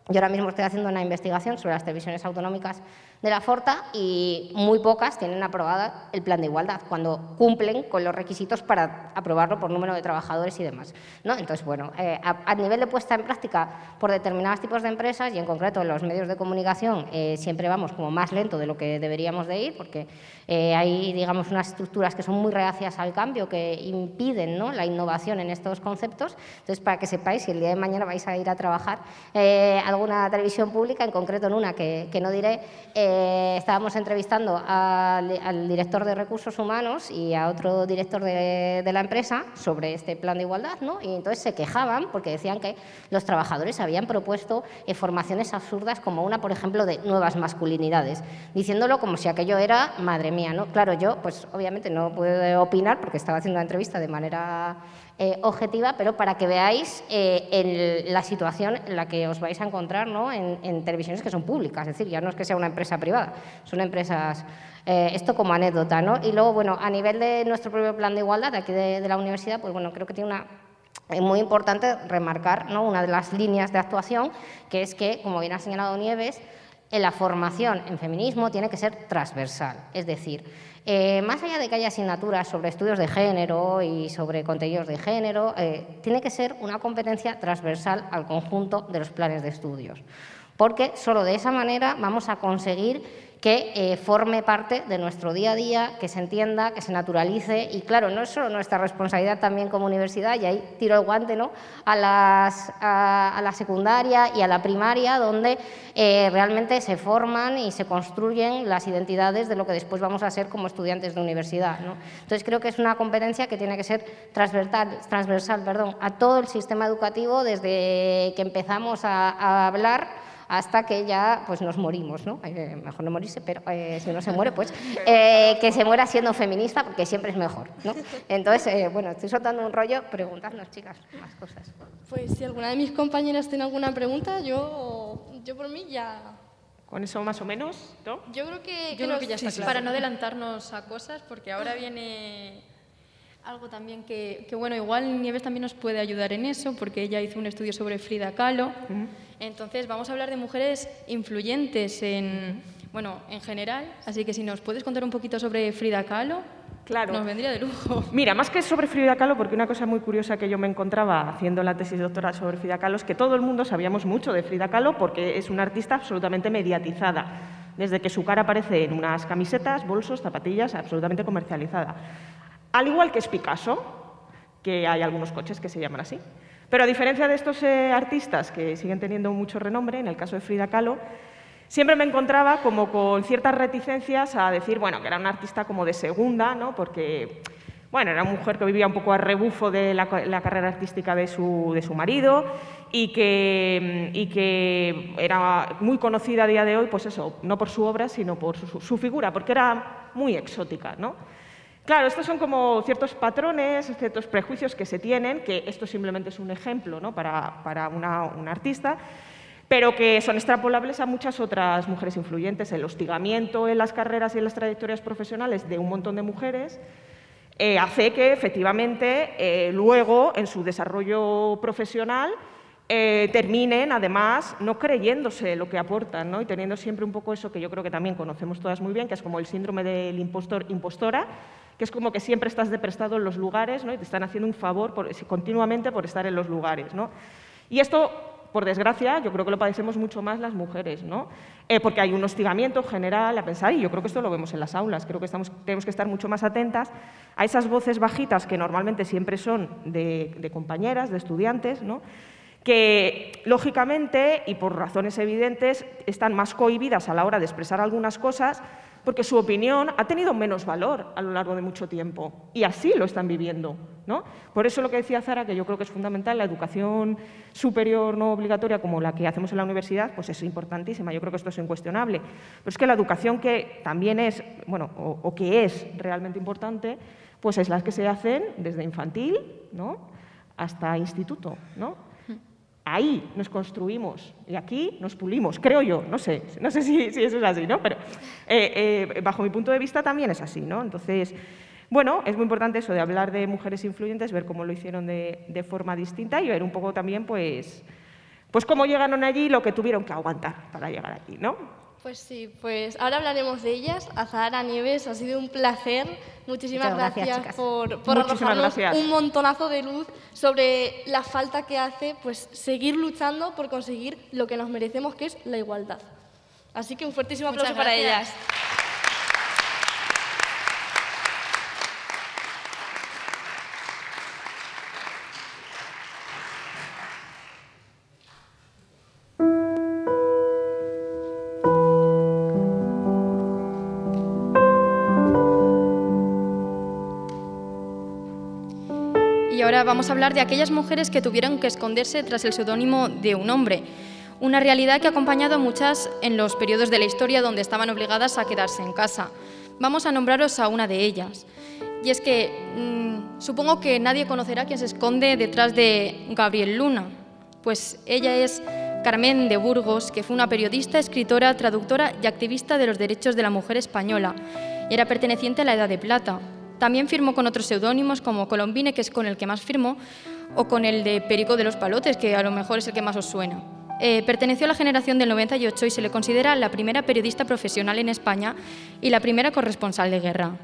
yo ahora mismo estoy haciendo una investigación sobre las televisiones autonómicas de la Forta y muy pocas tienen aprobada el plan de igualdad, cuando cumplen con los requisitos para aprobarlo por número de trabajadores y demás. ¿no? Entonces, bueno, eh, a, nivel de puesta en práctica por determinados tipos de empresas y en concreto los medios de comunicación eh, siempre vamos como más lento de lo que deberíamos de ir porque eh, hay, digamos, unas estructuras que son muy reacias al cambio, que impiden ¿no? la innovación en estos conceptos. Entonces, para que sepáis, si el día de mañana vais a ir a trabajar a alguna televisión pública, en concreto en una que, que no diré, eh, estábamos entrevistando al, director de recursos humanos y a otro director de, la empresa sobre este plan de igualdad, ¿no? Y entonces se quejaban porque decían que los trabajadores habían propuesto eh, formaciones absurdas como una, por ejemplo, de nuevas masculinidades, diciéndolo como si aquello era, madre mía, ¿no? Claro, yo, pues obviamente no puedo opinar porque estaba haciendo la entrevista de manera eh, objetiva, pero para que veáis eh, la situación en la que os vais a encontrar ¿no? en, televisiones que son públicas, es decir, ya no es que sea una empresa privada, son empresas, eh, esto como anécdota. ¿no? Y luego, bueno, a nivel de nuestro propio plan de igualdad aquí de, la universidad, pues bueno, creo que tiene una es muy importante remarcar ¿no? una de las líneas de actuación, que es que, como bien ha señalado Nieves, en la formación en feminismo tiene que ser transversal, es decir, eh, más allá de que haya asignaturas sobre estudios de género y sobre contenidos de género, eh, tiene que ser una competencia transversal al conjunto de los planes de estudios, porque solo de esa manera vamos a conseguir que eh, forme parte de nuestro día a día, que se entienda, que se naturalice. Y claro, no es solo nuestra responsabilidad también como universidad, y ahí tiro el guante ¿no? a, las, a, la secundaria y a la primaria, donde eh, realmente se forman y se construyen las identidades de lo que después vamos a ser como estudiantes de universidad. ¿no? Entonces creo que es una competencia que tiene que ser transversal, a todo el sistema educativo desde que empezamos a hablar hasta que ya pues nos morimos, ¿no? Eh, mejor no morirse, pero eh, si uno se muere, pues eh, que se muera siendo feminista porque siempre es mejor, ¿no? Entonces, bueno, estoy soltando un rollo, preguntadnos, chicas, más cosas. Pues si alguna de mis compañeras tiene alguna pregunta, yo, yo por mí ya... Con eso más o menos, ¿no? Yo creo que, yo creo que ya está claro. Para no adelantarnos a cosas, porque ahora viene algo también que, que, bueno, igual Nieves también nos puede ayudar en eso, porque ella hizo un estudio sobre Frida Kahlo. Entonces, vamos a hablar de mujeres influyentes en, bueno, en general. Así que si nos puedes contar un poquito sobre Frida Kahlo, claro. nos vendría de lujo. Mira, más que sobre Frida Kahlo, porque una cosa muy curiosa que yo me encontraba haciendo la tesis doctoral sobre Frida Kahlo es que todo el mundo sabíamos mucho de Frida Kahlo porque es una artista absolutamente mediatizada. Desde que su cara aparece en unas camisetas, bolsos, zapatillas, absolutamente comercializada. Al igual que es Picasso, que hay algunos coches que se llaman así. Pero a diferencia de estos eh, artistas que siguen teniendo mucho renombre, en el caso de Frida Kahlo, siempre me encontraba como con ciertas reticencias a decir, bueno, que era una artista como de segunda, ¿no? porque bueno, era una mujer que vivía un poco a rebufo de la, carrera artística de su, marido y que, y que, era muy conocida a día de hoy, pues eso, no por su obra, sino por su, su figura, porque era muy exótica, ¿no? Claro, estos son como ciertos patrones, ciertos prejuicios que se tienen, que esto simplemente es un ejemplo ¿no? para, para una, artista, pero que son extrapolables a muchas otras mujeres influyentes. El hostigamiento en las carreras y en las trayectorias profesionales de un montón de mujeres eh, hace que efectivamente eh, luego en su desarrollo profesional eh, terminen además no creyéndose lo que aportan ¿no? y teniendo siempre un poco eso que yo creo que también conocemos todas muy bien, que es como el síndrome del impostor impostora, que es como que siempre estás de prestado en los lugares ¿no? y te están haciendo un favor continuamente por estar en los lugares. ¿no? Y esto, por desgracia, yo creo que lo padecemos mucho más las mujeres, ¿no? Eh, porque hay un hostigamiento general a pensar, y yo creo que esto lo vemos en las aulas, creo que tenemos que estar mucho más atentas a esas voces bajitas que normalmente siempre son de, de compañeras, de estudiantes, ¿no? que lógicamente y por razones evidentes están más cohibidas a la hora de expresar algunas cosas porque su opinión ha tenido menos valor a lo largo de mucho tiempo y así lo están viviendo. ¿no? Por eso lo que decía Zara, que yo creo que es fundamental, la educación superior no obligatoria como la que hacemos en la universidad, pues es importantísima, yo creo que esto es incuestionable. Pero es que la educación que también es, bueno, o, que es realmente importante, pues es la que se hacen desde infantil ¿no? hasta instituto. ¿no? Ahí nos construimos y aquí nos pulimos, creo yo, no sé, no sé si, eso es así, ¿no? Pero eh, eh, bajo mi punto de vista también es así, ¿no? Entonces, bueno, es muy importante eso de hablar de mujeres influyentes, ver cómo lo hicieron de, de forma distinta y ver un poco también, pues, pues cómo llegaron allí y lo que tuvieron que aguantar para llegar allí, ¿no? Pues sí, pues ahora hablaremos de ellas. Azahara Nieves, ha sido un placer. Muchísimas gracias, por, por arrojarnos un montonazo de luz sobre la falta que hace pues, seguir luchando por conseguir lo que nos merecemos, que es la igualdad. Así que un fuertísimo aplauso para ellas. Vamos a hablar de aquellas mujeres que tuvieron que esconderse tras el seudónimo de un hombre. Una realidad que ha acompañado a muchas en los periodos de la historia donde estaban obligadas a quedarse en casa. Vamos a nombraros a una de ellas. Y es que mm, supongo que nadie conocerá quién se esconde detrás de Gabriel Luna. Pues ella es Carmen de Burgos, que fue una periodista, escritora, traductora y activista de los derechos de la mujer española. Era perteneciente a la Edad de Plata, también firmó con otros seudónimos como Colombine, que es con el que más firmó, o con el de Perico de los Palotes, que a lo mejor es el que más os suena. Eh, perteneció a la generación del 98 y se le considera la primera periodista profesional en España y la primera corresponsal de guerra.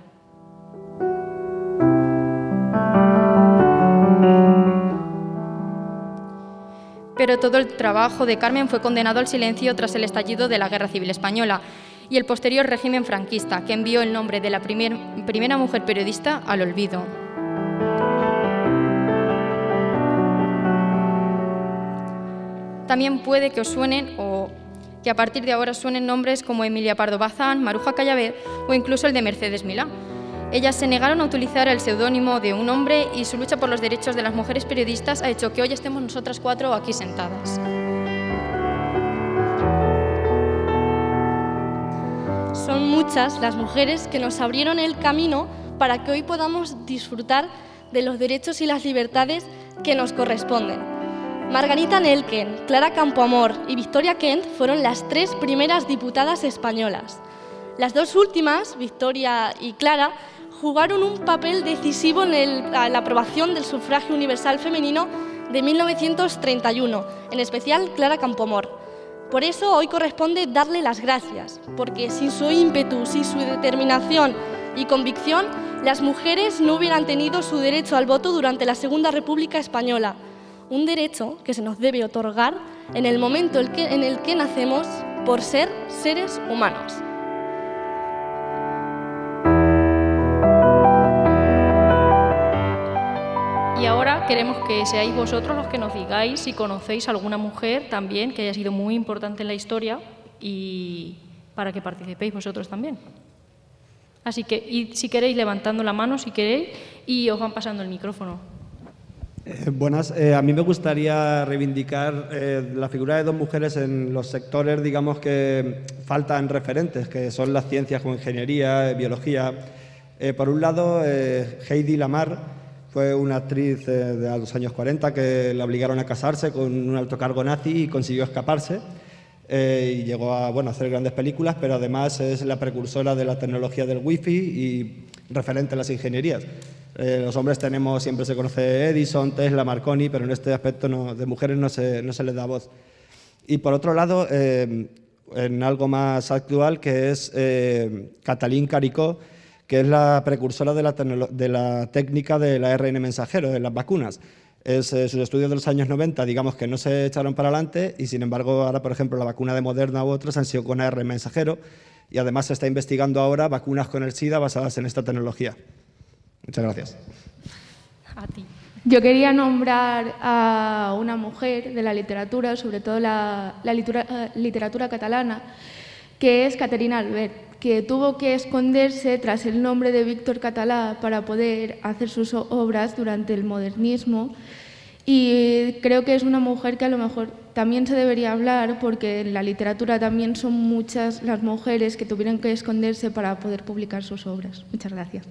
Pero todo el trabajo de Carmen fue condenado al silencio tras el estallido de la Guerra Civil Española y el posterior régimen franquista, que envió el nombre de la primera mujer periodista al olvido. También puede que os suenen o que a partir de ahora suenen nombres como Emilia Pardo Bazán, Maruja Callaver o incluso el de Mercedes Milá. Ellas se negaron a utilizar el seudónimo de un hombre y su lucha por los derechos de las mujeres periodistas ha hecho que hoy estemos nosotras cuatro aquí sentadas. Son muchas las mujeres que nos abrieron el camino para que hoy podamos disfrutar de los derechos y las libertades que nos corresponden. Margarita Nelken, Clara Campoamor y Victoria Kent fueron las tres primeras diputadas españolas. Las dos últimas, Victoria y Clara, jugaron un papel decisivo en la aprobación del sufragio universal femenino de 1931, en especial Clara Campoamor. Por eso hoy corresponde darle las gracias, porque sin su ímpetu, sin su determinación y convicción, las mujeres no hubieran tenido su derecho al voto durante la Segunda República Española, un derecho que se nos debe otorgar en el momento en el que nacemos por ser seres humanos. Queremos que seáis vosotros los que nos digáis si conocéis alguna mujer también que haya sido muy importante en la historia y para que participéis vosotros también. Así que, y si queréis, levantando la mano, si queréis, y os van pasando el micrófono. Eh, buenas, eh, a mí me gustaría reivindicar eh, la figura de dos mujeres en los sectores, digamos, que faltan referentes, que son las ciencias como ingeniería, biología. por un lado, Heidi Lamar, fue una actriz eh, de los años 40 que la obligaron a casarse con un alto cargo nazi y consiguió escaparse. Eh, y llegó a bueno, hacer grandes películas, pero además es la precursora de la tecnología del wifi y referente a las ingenierías. Eh, los hombres tenemos, siempre se conoce Edison, Tesla, Marconi, pero en este aspecto de mujeres no se, no se les da voz. Y por otro lado, en algo más actual, que es Catalín Caricó, que es la precursora de la, de la técnica del ARN mensajero en las vacunas. Es, eh, sus estudios de los años 90, digamos que no se echaron para adelante y sin embargo ahora, por ejemplo, la vacuna de Moderna u otras han sido con ARN mensajero y además se está investigando ahora vacunas con el SIDA basadas en esta tecnología. Muchas gracias. A ti. Yo quería nombrar a una mujer de la literatura, sobre todo la, la literatura, eh, literatura catalana, que es Caterina Albert que tuvo que esconderse tras el nombre de Víctor Catalá para poder hacer sus obras durante el modernismo. Y creo que es una mujer que a lo mejor también se debería hablar porque en la literatura también son muchas las mujeres que tuvieron que esconderse para poder publicar sus obras. Muchas gracias.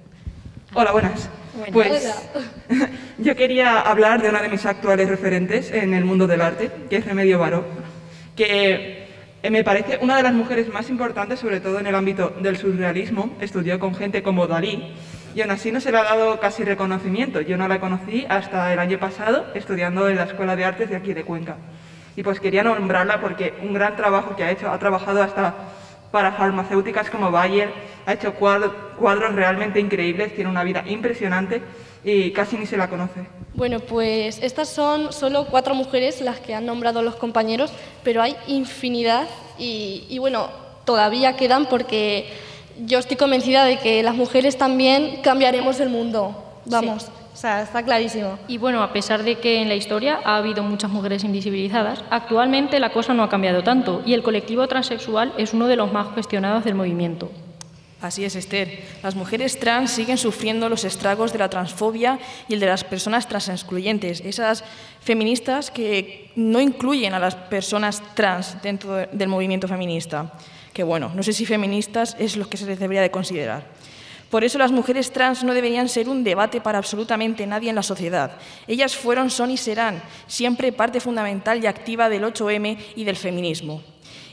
Hola, buenas. Pues yo quería hablar de una de mis actuales referentes en el mundo del arte, que es Remedio Baró, que me parece una de las mujeres más importantes, sobre todo en el ámbito del surrealismo. Estudió con gente como Dalí y aún así no se le ha dado casi reconocimiento. Yo no la conocí hasta el año pasado estudiando en la Escuela de Artes de aquí de Cuenca. Y pues quería nombrarla porque un gran trabajo que ha hecho, ha trabajado hasta para farmacéuticas como Bayer, ha hecho cuadros realmente increíbles, tiene una vida impresionante y casi ni se la conoce. Bueno, pues estas son solo cuatro mujeres las que han nombrado los compañeros, pero hay infinidad y, y bueno, todavía quedan porque yo estoy convencida de que las mujeres también cambiaremos el mundo. Vamos. O sea, está clarísimo. Y bueno, a pesar de que en la historia ha habido muchas mujeres invisibilizadas, actualmente la cosa no ha cambiado tanto y el colectivo transexual es uno de los más cuestionados del movimiento. Así es, Esther. Las mujeres trans siguen sufriendo los estragos de la transfobia y el de las personas trans excluyentes, esas feministas que no incluyen a las personas trans dentro del movimiento feminista que bueno, no sé si feministas es lo que se les debería de considerar. Por eso las mujeres trans no deberían ser un debate para absolutamente nadie en la sociedad. Ellas fueron, son y serán siempre parte fundamental y activa del 8M y del feminismo.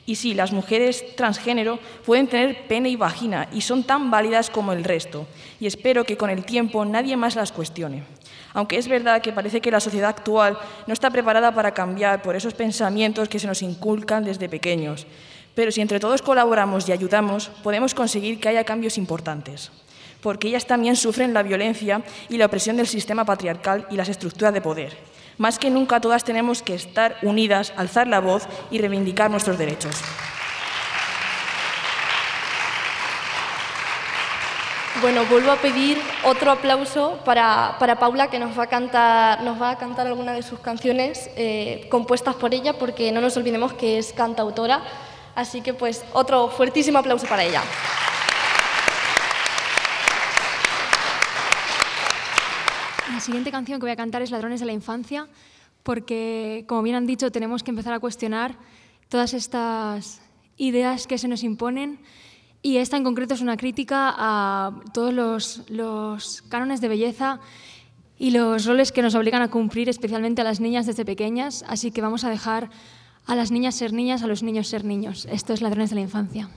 Y sí, las mujeres transgénero pueden tener pene y vagina y son tan válidas como el resto. Y espero que con el tiempo nadie más las cuestione. Aunque es verdad que parece que la sociedad actual no está preparada para cambiar por esos pensamientos que se nos inculcan desde pequeños. Pero si entre todos colaboramos y ayudamos, podemos conseguir que haya cambios importantes, porque ellas también sufren la violencia y la opresión del sistema patriarcal y las estructuras de poder. Más que nunca todas tenemos que estar unidas, alzar la voz y reivindicar nuestros derechos. Bueno, vuelvo a pedir otro aplauso para, Paula, que nos va a cantar, nos va a cantar alguna de sus canciones eh, compuestas por ella, porque no nos olvidemos que es cantautora. Así que pues otro fuertísimo aplauso para ella. La siguiente canción que voy a cantar es Ladrones de la Infancia, porque, como bien han dicho, tenemos que empezar a cuestionar todas estas ideas que se nos imponen y esta en concreto es una crítica a todos los, los cánones de belleza y los roles que nos obligan a cumplir, especialmente a las niñas desde pequeñas, así que vamos a dejar a las niñas ser niñas, a los niños ser niños. Esto es Ladrones de la Infancia.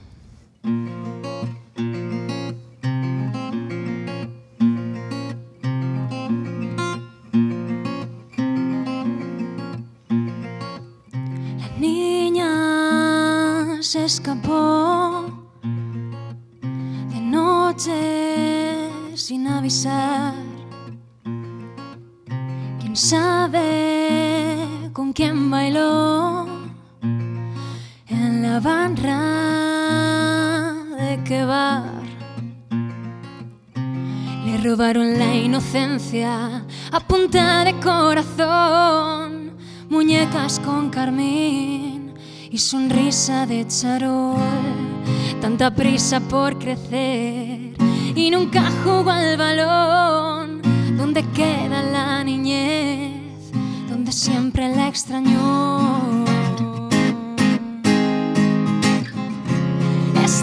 Se escapó de noche sin avisar. ¿Quién sabe con quién bailó? la barra de qué bar. Le robaron la inocencia a punta de corazón, muñecas con carmín y sonrisa de charol. Tanta prisa por crecer y nunca jugó al balón. ¿Dónde queda la niñez? Donde siempre la extrañó.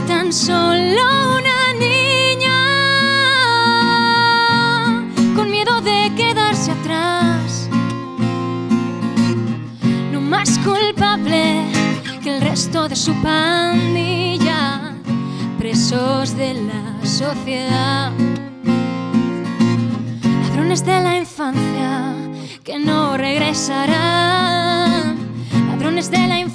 tan solo resto de su pandilla, presos de la sociedad. Ladrones de la infancia que no regresarán. Ladrones de la infancia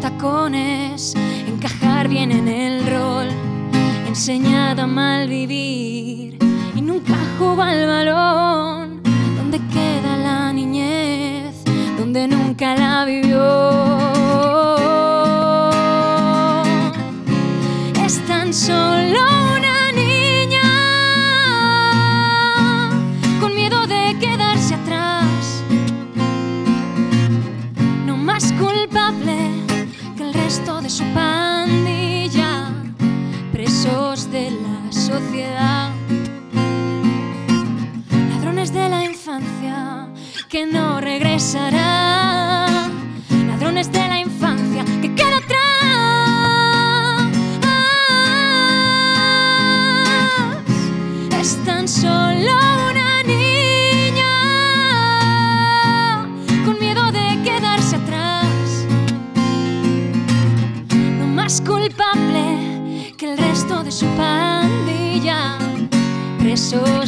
tacones, encajar bien en el rol, enseñada a mal vivir y nunca jugó al balón. ¿Dónde queda la niñez? Donde nunca la vivió. Presos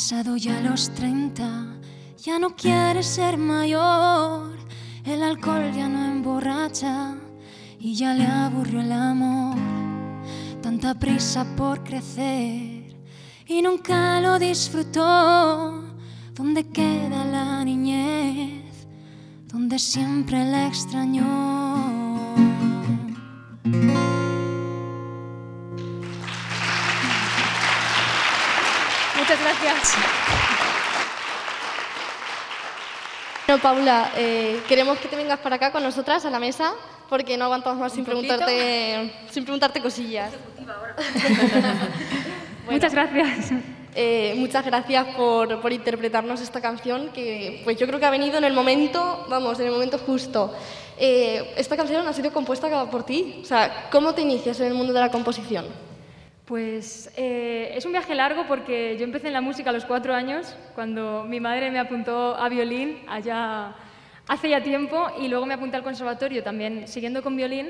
pasado ya los 30, ya no quiere ser mayor. El alcohol ya no emborracha y ya le aburrió el amor. Tanta prisa por crecer y nunca lo disfrutó. ¿Dónde queda la niñez? Donde siempre la extrañó. Gracias. Bueno, Paula, eh, queremos que te vengas para acá con nosotras a la mesa porque no aguantamos más sin preguntarte, sin preguntarte cosillas. Muchas gracias. Eh, muchas gracias por, por interpretarnos esta canción que pues yo creo que ha venido en el momento, vamos, en el momento justo. Eh, esta canción ha sido compuesta por ti. O sea, ¿cómo te inicias en el mundo de la composición? Pues eh, es un viaje largo porque yo empecé en la música a los cuatro años, cuando mi madre me apuntó a violín allá hace ya tiempo y luego me apunté al conservatorio también siguiendo con violín.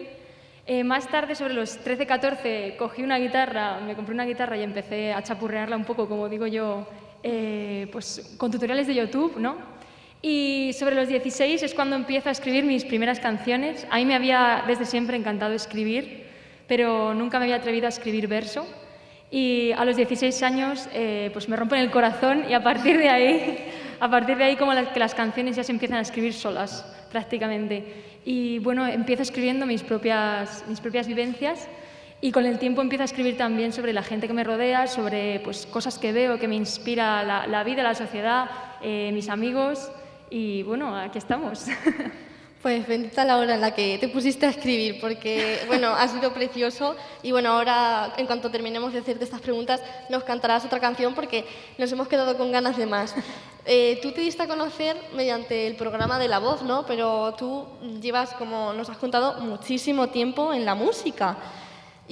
Eh, más tarde, sobre los 13-14, cogí una guitarra, me compré una guitarra y empecé a chapurrearla un poco, como digo yo, eh, pues con tutoriales de YouTube, ¿no? Y sobre los 16 es cuando empiezo a escribir mis primeras canciones. A mí me había desde siempre encantado escribir, pero nunca me había atrevido a escribir verso. Y a los 16 años eh, pues me rompen el corazón y a partir de ahí, a partir de ahí como las, que las canciones ya se empiezan a escribir solas prácticamente. Y bueno, empiezo escribiendo mis propias, mis propias vivencias y con el tiempo empiezo a escribir también sobre la gente que me rodea, sobre pues, cosas que veo, que me inspira la, la vida, la sociedad, eh, mis amigos y bueno, aquí estamos. Pues bendita la hora en la que te pusiste a escribir, porque bueno, ha sido precioso y bueno, ahora en cuanto terminemos de hacerte estas preguntas nos cantarás otra canción porque nos hemos quedado con ganas de más. Eh, tú te diste a conocer mediante el programa de La Voz, ¿no? Pero tú llevas, como nos has contado, muchísimo tiempo en la música.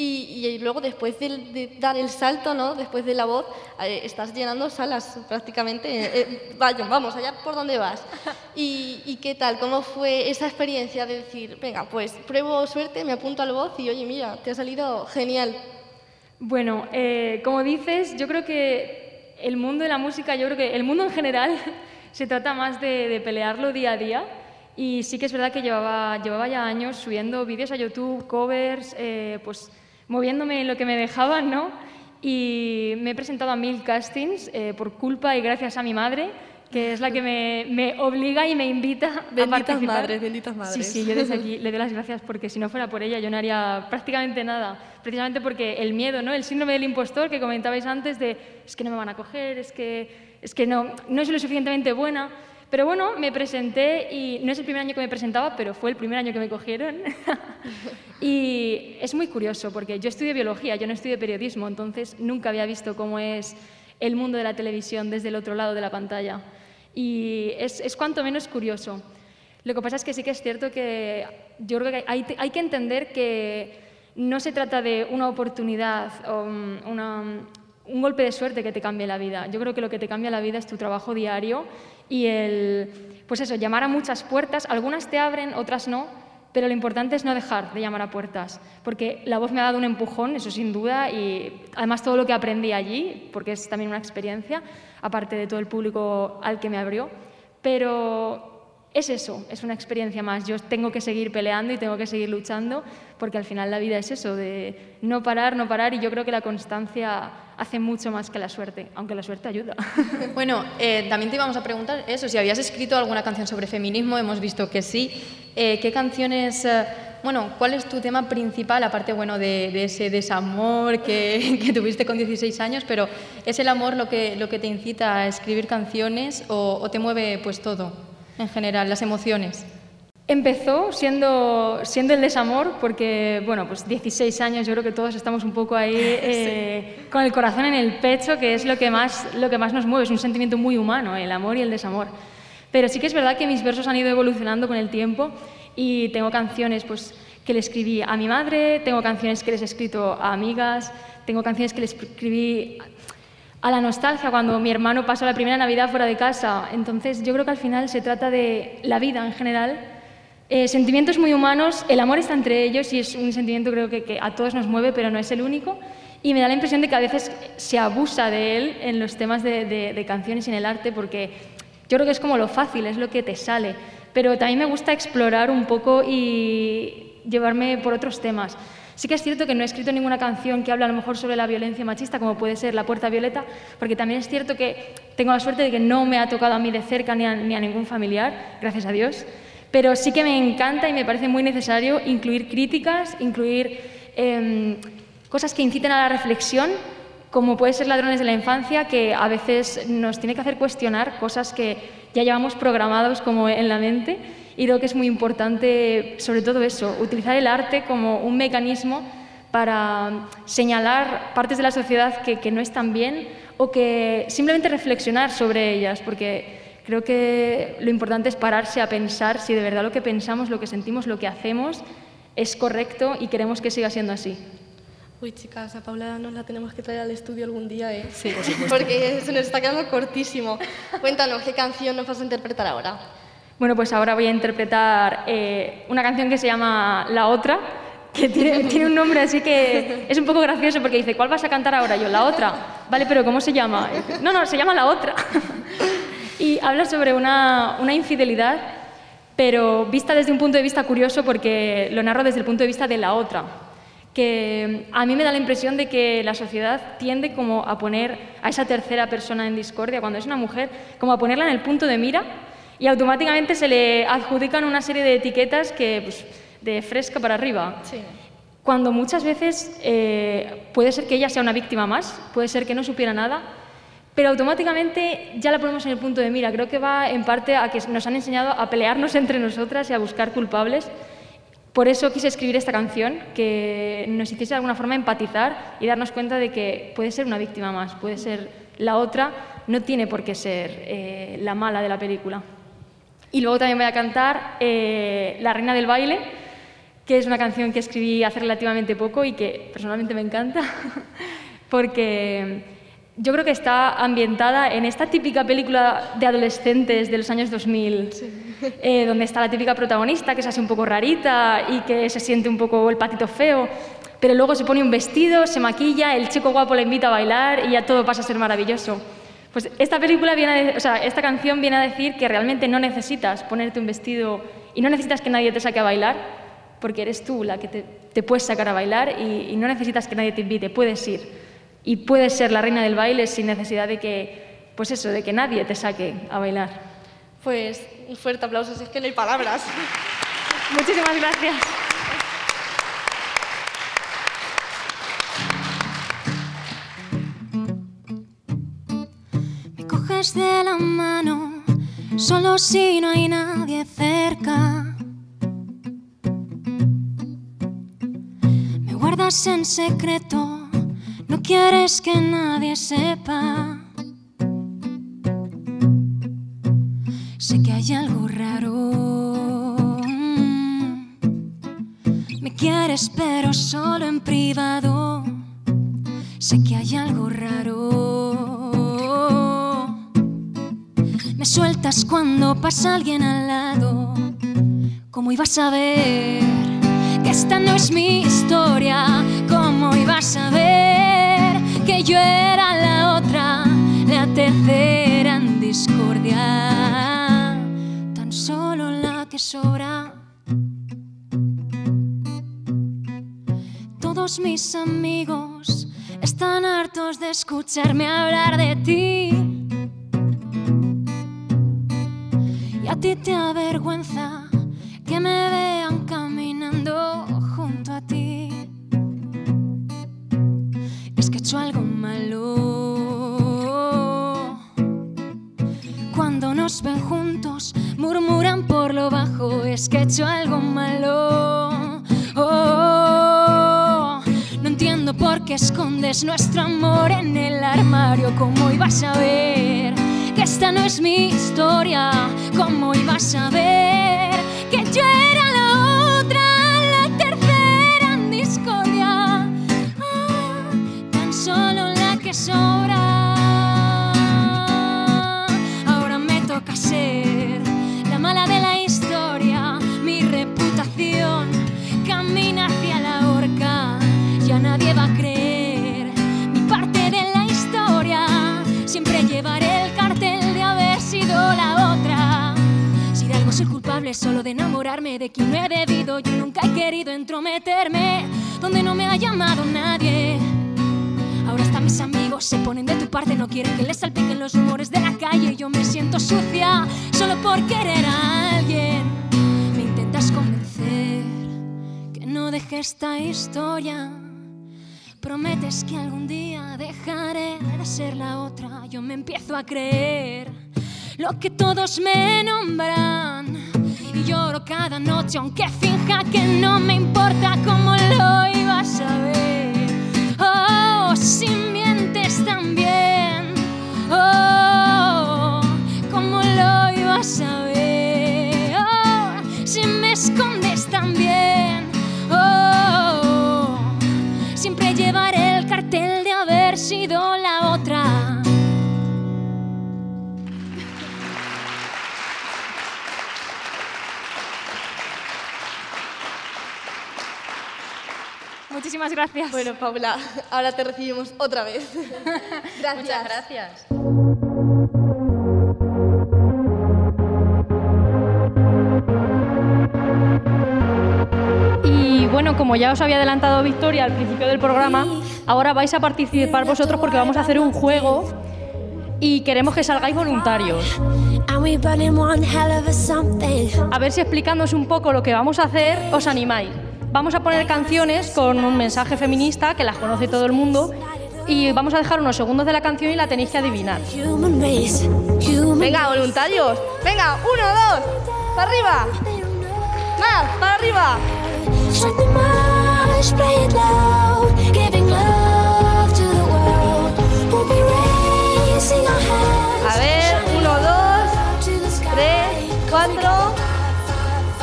Y, y luego después de, dar el salto, ¿no? Después de La Voz, eh, estás llenando salas prácticamente. eh, eh, vaya, vamos, allá por donde vas. Y, ¿Y qué tal? ¿Cómo fue esa experiencia de decir, venga, pues pruebo suerte, me apunto al Voz y oye, mira, te ha salido genial? Bueno, eh, como dices, yo creo que el mundo de la música, yo creo que el mundo en general se trata más de, de pelearlo día a día. Y sí que es verdad que llevaba, llevaba ya años subiendo vídeos a YouTube, covers, eh, pues moviéndome en lo que me dejaban, ¿no? Y me he presentado a mil castings eh, por culpa y gracias a mi madre, que es la que me, me obliga y me invita a Benditas participar. madres, benditas madres. Sí, sí, yo desde aquí le doy las gracias porque si no fuera por ella yo no haría prácticamente nada. Precisamente porque el miedo, ¿no? El síndrome del impostor que comentabais antes de es que no me van a coger, es que, es que no, no soy lo suficientemente buena. Pero bueno, me presenté y no es el primer año que me presentaba, pero fue el primer año que me cogieron. y es muy curioso porque yo estudio biología, yo no estudio periodismo, entonces nunca había visto cómo es el mundo de la televisión desde el otro lado de la pantalla. Y es, es cuanto menos curioso. Lo que pasa es que sí que es cierto que yo creo que hay, hay que entender que no se trata de una oportunidad o una, un golpe de suerte que te cambie la vida. Yo creo que lo que te cambia la vida es tu trabajo diario y el, pues eso, llamar a muchas puertas. Algunas te abren, otras no, pero lo importante es no dejar de llamar a puertas, porque la voz me ha dado un empujón, eso sin duda, y además todo lo que aprendí allí, porque es también una experiencia, aparte de todo el público al que me abrió, pero es eso, es una experiencia más. Yo tengo que seguir peleando y tengo que seguir luchando porque al final la vida es eso, de no parar, no parar y yo creo que la constancia hace mucho más que la suerte, aunque la suerte ayuda. Bueno, eh, también te íbamos a preguntar eso, si habías escrito alguna canción sobre feminismo, hemos visto que sí. Eh, ¿Qué canciones, eh, bueno, cuál es tu tema principal, aparte bueno, de, ese desamor que, tuviste con 16 años, pero ¿es el amor lo que, lo que te incita a escribir canciones o, o te mueve pues todo? en general, las emociones? Empezó siendo, siendo el desamor, porque, bueno, pues 16 años, yo creo que todos estamos un poco ahí eh, con el corazón en el pecho, que es lo que, más, lo que más nos mueve, es un sentimiento muy humano, el amor y el desamor. Pero sí que es verdad que mis versos han ido evolucionando con el tiempo y tengo canciones pues, que le escribí a mi madre, tengo canciones que les he escrito a amigas, tengo canciones que les escribí a la nostalgia cuando mi hermano pasó la primera Navidad fuera de casa. Entonces yo creo que al final se trata de la vida en general, eh, sentimientos muy humanos, el amor está entre ellos y es un sentimiento creo que, que, a todos nos mueve, pero no es el único. Y me da la impresión de que a veces se abusa de él en los temas de, de canciones y en el arte, porque yo creo que es como lo fácil, es lo que te sale. Pero también me gusta explorar un poco y llevarme por otros temas. Sí que es cierto que no he escrito ninguna canción que hable a lo mejor sobre la violencia machista, como puede ser La Puerta Violeta, porque también es cierto que tengo la suerte de que no me ha tocado a mí de cerca ni a, ningún familiar, gracias a Dios. Pero sí que me encanta y me parece muy necesario incluir críticas, incluir em, cosas que inciten a la reflexión, como puede ser Ladrones de la Infancia, que a veces nos tiene que hacer cuestionar cosas que ya llevamos programados como en la mente. Y creo que es muy importante, sobre todo eso, utilizar el arte como un mecanismo para señalar partes de la sociedad que, que no están bien o que simplemente reflexionar sobre ellas, porque creo que lo importante es pararse a pensar si de verdad lo que pensamos, lo que sentimos, lo que hacemos es correcto y queremos que siga siendo así. Uy, chicas, a Paula nos la tenemos que traer al estudio algún día, ¿eh? Sí, por supuesto. Porque se nos está quedando cortísimo. Cuéntanos, ¿qué canción nos vas a interpretar ahora? Bueno, pues ahora voy a interpretar eh, una canción que se llama La Otra, que tiene, un nombre así que es un poco gracioso porque dice, ¿cuál vas a cantar ahora? Yo, La Otra. Vale, pero ¿cómo se llama? No, no, se llama La Otra. y habla sobre una, una infidelidad, pero vista desde un punto de vista curioso porque lo narro desde el punto de vista de la otra que a mí me da la impresión de que la sociedad tiende como a poner a esa tercera persona en discordia, cuando es una mujer, como a ponerla en el punto de mira y automáticamente se le adjudican una serie de etiquetas que, pues, de fresca para arriba. Cuando muchas veces eh, puede ser que ella sea una víctima más, puede ser que no supiera nada, pero automáticamente ya la ponemos en el punto de mira. Creo que va en parte a que nos han enseñado a pelearnos entre nosotras y a buscar culpables. Por eso quise escribir esta canción, que nos hiciese de alguna forma empatizar y darnos cuenta de que puede ser una víctima más, puede ser la otra, no tiene por qué ser eh, la mala de la película. Y luego también voy a cantar eh, La Reina del Baile, que es una canción que escribí hace relativamente poco y que personalmente me encanta, porque yo creo que está ambientada en esta típica película de adolescentes de los años 2000, eh, donde está la típica protagonista que es así un poco rarita y que se siente un poco el patito feo, pero luego se pone un vestido, se maquilla, el chico guapo la invita a bailar y ya todo pasa a ser maravilloso. Pues esta película viene o sea, esta canción viene a decir que realmente no necesitas ponerte un vestido y no necesitas que nadie te saque a bailar, porque eres tú la que te, te puedes sacar a bailar y, y, no necesitas que nadie te invite, puedes ir. Y puedes ser la reina del baile sin necesidad de que, pues eso, de que nadie te saque a bailar. Pues un fuerte aplauso, si es que no hay palabras. Muchísimas gracias. de la mano, solo si no hay nadie cerca. Me guardas en secreto, no quieres que nadie sepa. Sé que hay algo raro. Me quieres pero solo en privado. Sé que hay algo raro. Me sueltas cuando pasa alguien al lado. ¿Cómo ibas a ver que esta no es mi historia? ¿Cómo ibas a ver? Que yo era la otra, la tercera en discordia? Tan solo la que sobra. Todos mis amigos están hartos de escucharme hablar de ti. Y a ti te avergüenza que me vean caminando hecho algo malo. Cuando nos ven juntos, murmuran por lo bajo. Es que he hecho algo malo. Oh, no entiendo por qué escondes nuestro amor en el armario. ¿Cómo ibas a ver que esta no es mi historia? ¿Cómo ibas a ver que yo era Ahora me toca ser la mala de la historia. Mi reputación camina hacia la horca. Ya nadie va a creer mi parte de la historia. Siempre llevaré el cartel de haber sido la otra. Si de algo soy culpable, solo de enamorarme de quien no he debido. Yo nunca he querido entrometerme donde no me ha llamado nadie. Ahora hasta mis amigos se ponen de tu parte, no quieren que les salpiquen los rumores de la calle. Yo me siento sucia solo por querer a alguien. Me intentas convencer que no deje esta historia. Prometes que algún día dejaré de ser la otra. Yo me empiezo a creer lo que todos me nombran. Y lloro cada noche, aunque finja que no me importa cómo lo ibas a ver. A ver. Oh, si me escondes también. Oh, siempre llevaré el cartel de haber sido la otra. Muchísimas gracias. Bueno, Paula, ahora te recibimos otra vez. Gracias. Muchas gracias. Bueno, como ya os había adelantado Victoria al principio del programa, ahora vais a participar vosotros porque vamos a hacer un juego y queremos que salgáis voluntarios. A ver si explicándoos un poco lo que vamos a hacer os animáis. Vamos a poner canciones con un mensaje feminista que las conoce todo el mundo y vamos a dejar unos segundos de la canción y la tenéis que adivinar. Venga, voluntarios. Venga, uno, dos. Para arriba. Más, para arriba. A ver, uno, dos, tres, cuatro.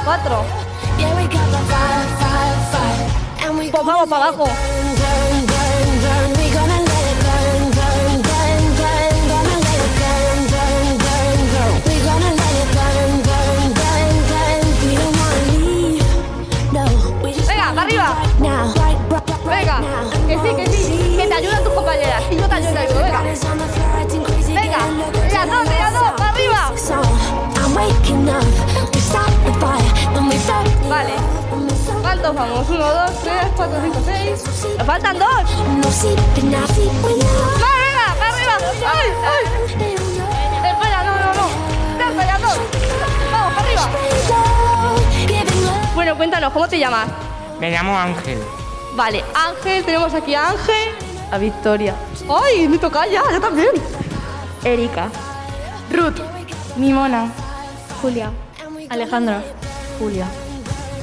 Cuatro. Pues vamos para abajo. Venga, que sí, que sí. Que te ayudan tus compañeras. Y yo te ayudo. Venga. Venga, ya dos, ya dos, para arriba. Vale. ¿Cuántos vamos? Uno, dos, tres, cuatro, cinco, seis. Nos faltan dos. ¡Va, venga! ¡Para arriba! ¡Ay, ay! Espera, no, no, no. Espera, dos. Vamos, para arriba. Bueno, cuéntanos, ¿cómo te llamas? Me llamo Ángel. Vale, Ángel, tenemos aquí a Ángel, a Victoria. ¡Ay, me toca ya! ¡Yo también! Erika. Ruth. Mimona. Julia. Alejandra. Julia.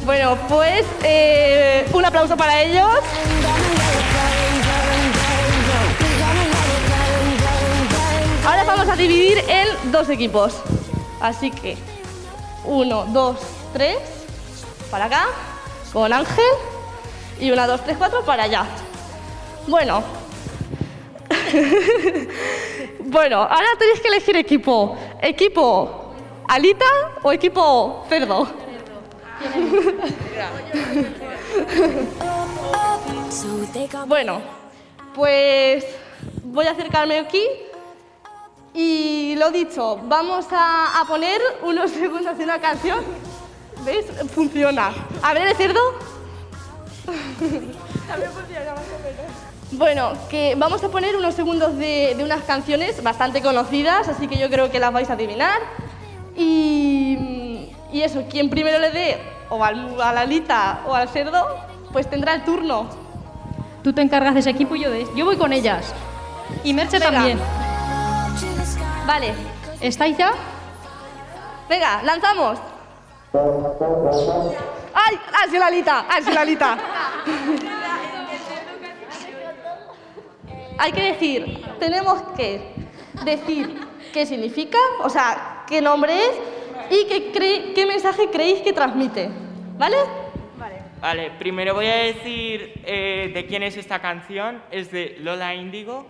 Bueno, pues eh, un aplauso para ellos. Ahora vamos a dividir en dos equipos. Así que, uno, dos, tres, para acá, con Ángel. Y una, dos, tres, cuatro para allá. Bueno. bueno, ahora tenéis que elegir equipo. Equipo alita o equipo cerdo. bueno, pues voy a acercarme aquí y lo dicho, vamos a, poner unos segundos de una canción. ¿Veis? Funciona. A ver, el cerdo. Bueno, que vamos a poner unos segundos de, de unas canciones bastante conocidas, así que yo creo que las vais a adivinar. Y, y eso, quien primero le dé o al, a la alita o al cerdo, pues tendrá el turno. Tú te encargas de ese equipo y yo de... Yo voy con ellas. Y Merche Venga. también. Vale, ¿Estáis ya? venga, lanzamos. ¡Ay! ¡Ah, sí, la alita! ¡Ah, sí, la alita! Hay que decir, tenemos que decir qué significa, o sea, qué nombre es y qué, mensaje creéis que transmite. ¿Vale? Vale, primero voy a decir eh, de quién es esta canción. Es de Lola Índigo.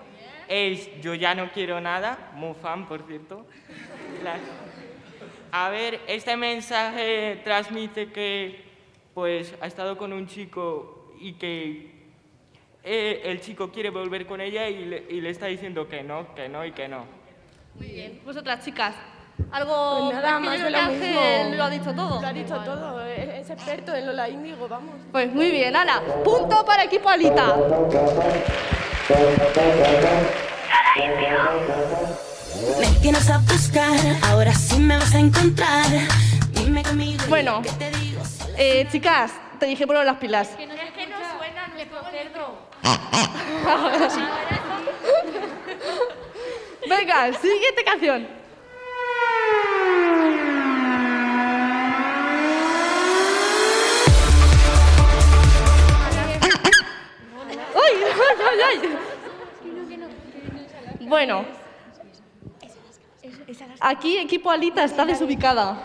Es Yo ya no quiero nada. Muy fan, por cierto. La- A ver, este mensaje transmite que pues ha estado con un chico y que eh, el chico quiere volver con ella y le, y le está diciendo que no, que no y que no. Muy bien. Vosotras, chicas, algo... Pues nada más de lo mismo. Lo ha dicho todo. Lo ha dicho todo, es es experto en Lola Índigo, vamos. Pues muy bien, Ala. Punto para equipo Alita. Me tienes a buscar, ahora sí me vas a encontrar. Dime conmigo. Bueno, eh, chicas, te dije poner las pilas. Es que no suena nuestro cerdo. Venga, siguiente canción. ¡Ay, ay, ay! Bueno, aquí equipo Alita está desubicada.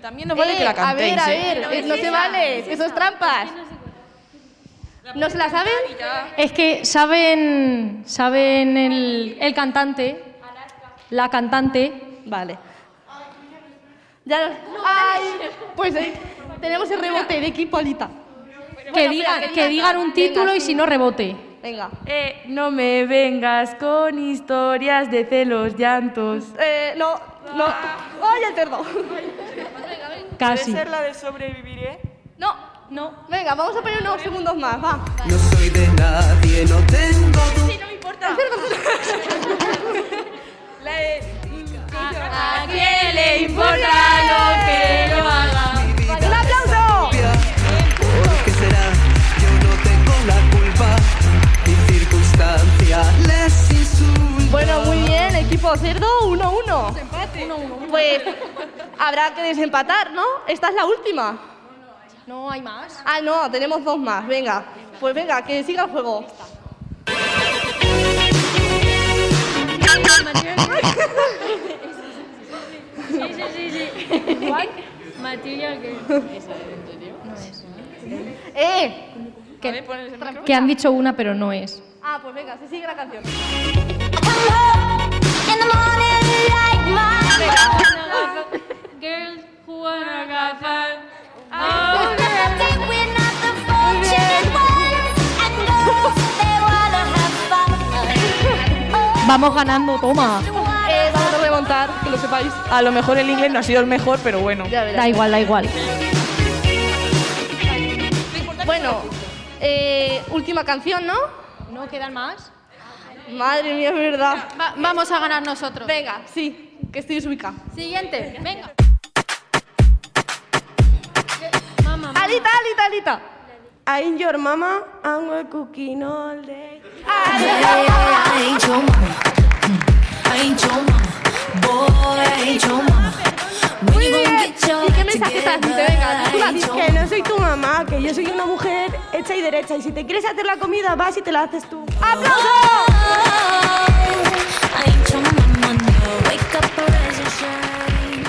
También nos vale Eh, que la A cantéis. ver, a ¿eh? ver, eh, no se vale, que eso es trampas. ¿No se la saben? Es que saben, saben el, el cantante, la cantante. Vale. Ya lo- ¡Ay! Pues eh, tenemos el rebote de equipo Alita. Que digan, que digan un título y si no rebote. Venga. Eh, no me vengas con historias de celos, llantos. Eh, no, no. ¡Ay, el cerdo! Casi. ¿Puede ser la de sobreviviré? No, no. Venga, vamos a poner unos segundos más, va. No soy de nadie, no tengo Sí, no me importa. La de... ¿A quién le importa lo que yo haga? ¡Un aplauso! ¿Por qué será? Yo no tengo la culpa. Mi circunstancia les insulta. Bueno, muy bien, equipo cerdo, 1-1. Pues habrá que desempatar, ¿no? Esta es la última. No, hay más. Ah, no, tenemos dos más. Venga, pues venga, que siga el juego. Sí, sí, sí, sí. ¿Cuál? Material que... ¡Eh! Que, que han dicho una, pero no es. Ah, pues venga, se sigue la canción. Girls who wanna have fun. Vamos ganando, toma. Eh, vamos a remontar, que lo sepáis. A lo mejor el inglés no ha sido el mejor, pero bueno. Ya verás. Da igual, da igual. Bueno, eh, última canción, ¿no? ¿No quedan más? Madre mía, es verdad. Va- vamos a ganar nosotros. Venga, sí, que estoy desubicada. Siguiente, venga. Alita, Alita, Alita. I'm your mama, and we're cooking all day. Que no soy tu mamá, que yo soy una mujer hecha y derecha. Y si te quieres hacer la comida, vas y te la haces tú. ¡Aplauso! I ain't your mama, no. Wake up, arise and shine.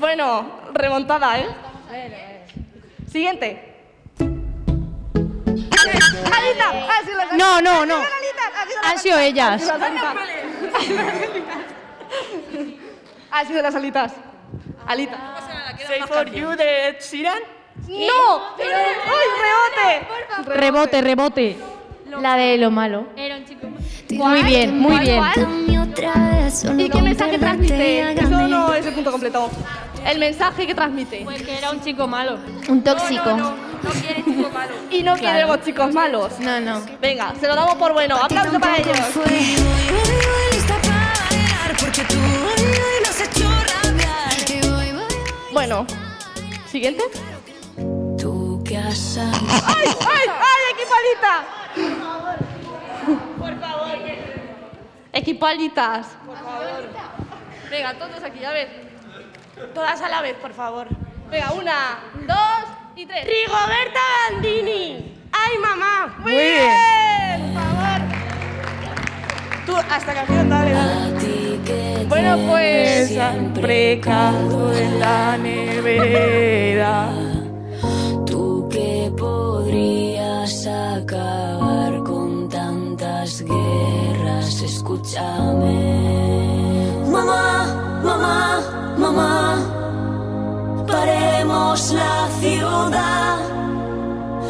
Bueno, remontada, ¿eh? Siguiente. Alita, ha sido las No, no, no. Han sido ellas. Ha sido las alitas. Ha sido las alitas. Alita. Say for you de Ed Sheeran. ¡No! ¡Ay, rebote! Rebote, rebote. La de lo malo. Era un chico. Muy bien, muy bien. ¿Y qué mensaje transmite? Eso no es el punto completo. El mensaje que transmite. Pues que era un chico malo. Un tóxico. No quiere chicos malos. Y no queremos chicos malos. No, no. Venga, se lo damos por bueno. Aplauso para ellos. Bueno, siguiente. Tú que has. ¡Ay, ay, ay, equipo Alita! Por favor. Equipo Alitas. Por favor. Venga, todos aquí, a ver. Todas a la vez, por favor. Venga, una, dos y tres. ¡Rigoberta Bandini! ¡Ay, mamá! ¡Muy, Muy bien! bien. Por favor. Tú, hasta canción, dale, dale. Bueno, pues. Siempre caldo en la nevera. Tú que podrías acabar con tantas guerras, escúchame. Mamá, mamá, mamá, paremos la ciudad,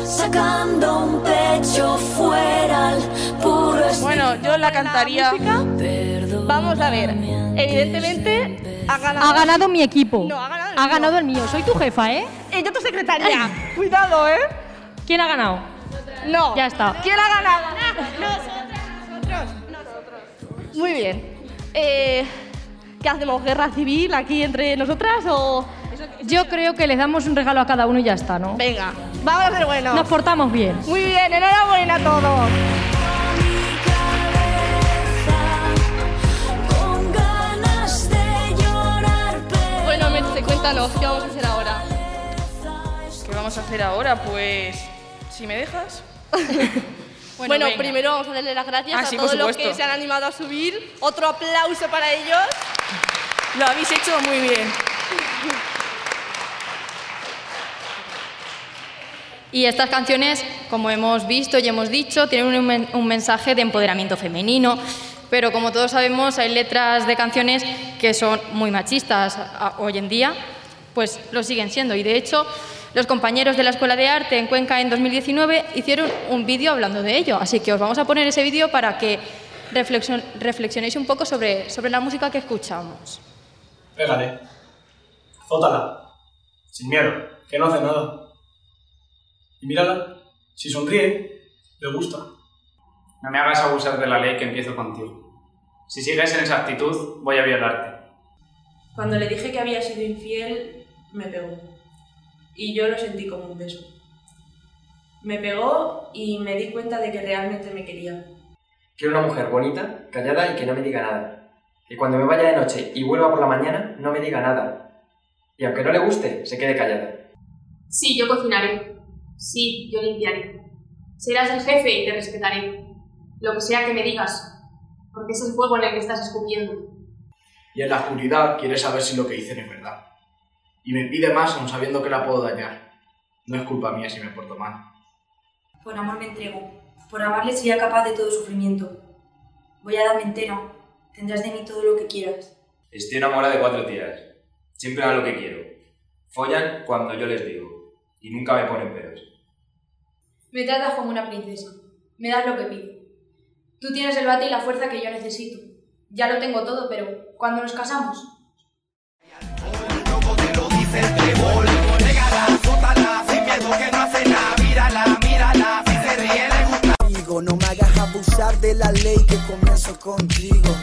sacando un pecho fuera al puro Bueno, yo la cantaría. Vamos a ver. Evidentemente, ha ganado. Ha ganado mi equipo. No, ha ganado el Ha mío. ganado el mío. Soy tu jefa, ¿eh? Eh, yo tu secretaria. Cuidado, ¿eh? ¿Quién ha ganado? No. Ya está. ¿Quién ha ganado? Nosotros. Nosotros. Muy bien. Eh, ¿Qué hacemos? ¿Guerra civil aquí entre nosotras o.? Yo creo que les damos un regalo a cada uno y ya está, ¿no? Venga, vamos a ser buenos. Nos portamos bien. Muy bien, enhorabuena a todos. Bueno, Merche, cuéntanos, ¿qué vamos a hacer ahora? ¿Qué vamos a hacer ahora? Pues, si me dejas. Bueno, primero vamos a darle las gracias Ah, a sí, todos los que se han animado a subir. Otro aplauso para ellos. Lo habéis hecho muy bien. Y estas canciones, como hemos visto y hemos dicho, tienen un, men- un mensaje de empoderamiento femenino, pero como todos sabemos hay letras de canciones que son muy machistas hoy en día, pues lo siguen siendo. Y de hecho, los compañeros de la Escuela de Arte en Cuenca en 2019 hicieron un vídeo hablando de ello, así que os vamos a poner ese vídeo para que reflexion- reflexionéis un poco sobre, sobre la música que escuchamos. Pégale. Zótala. Sin miedo, que no hace nada. Y mírala. Si sonríe, le gusta. No me hagas abusar de la ley que empiezo contigo. Si sigues en esa actitud, voy a violarte. Cuando le dije que había sido infiel, me pegó. Y yo lo sentí como un beso. Me pegó y me di cuenta de que realmente me quería. Quiero una mujer bonita, callada y que no me diga nada. Que cuando me vaya de noche y vuelva por la mañana, no me diga nada. Y aunque no le guste, se quede callada. Sí, yo cocinaré. Sí, yo limpiaré. Serás el jefe y te respetaré. Lo que sea que me digas. Porque es el fuego en el que estás escupiendo. Y en la oscuridad quiere saber si lo que dicen es verdad. Y me pide más aun sabiendo que la puedo dañar. No es culpa mía si me porto mal. Por amor me entrego. Por amarle sería capaz de todo sufrimiento. Voy a darme entera. Tendrás de mí todo lo que quieras. Estoy enamorada de cuatro tías. Siempre dan lo que quiero. Follan cuando yo les digo. Y nunca me ponen peros. Me tratas como una princesa. Me das lo que pido. Tú tienes el bate y la fuerza que yo necesito. Ya lo tengo todo, pero cuando nos casamos, No me hagas abusar de la ley que comienzo contigo.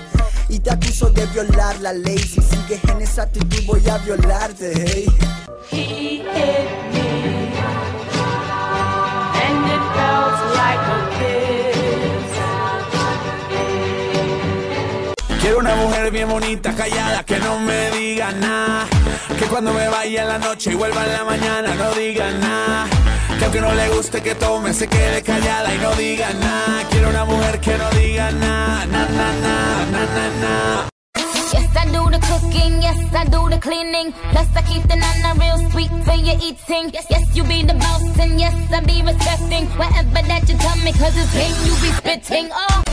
Y te acuso de violar la ley. Si sigues en esa actitud, voy a violarte. hey. He hit me, and it felt like a kiss. Quiero una mujer bien bonita, callada, que no me diga nada. Que cuando me vaya en la noche y vuelva en la mañana no diga nada. Que aunque no le guste que tome, se quede callada y no diga nada. Quiero una mujer que no diga nada, na, na, na, na, na, na. Yes, I do the cooking, yes, I do the cleaning. Plus, I keep the nana real sweet for your eating. Yes, you be the boss, and yes, I be respecting whatever that you tell me, cause it's game you be spitting. Oh.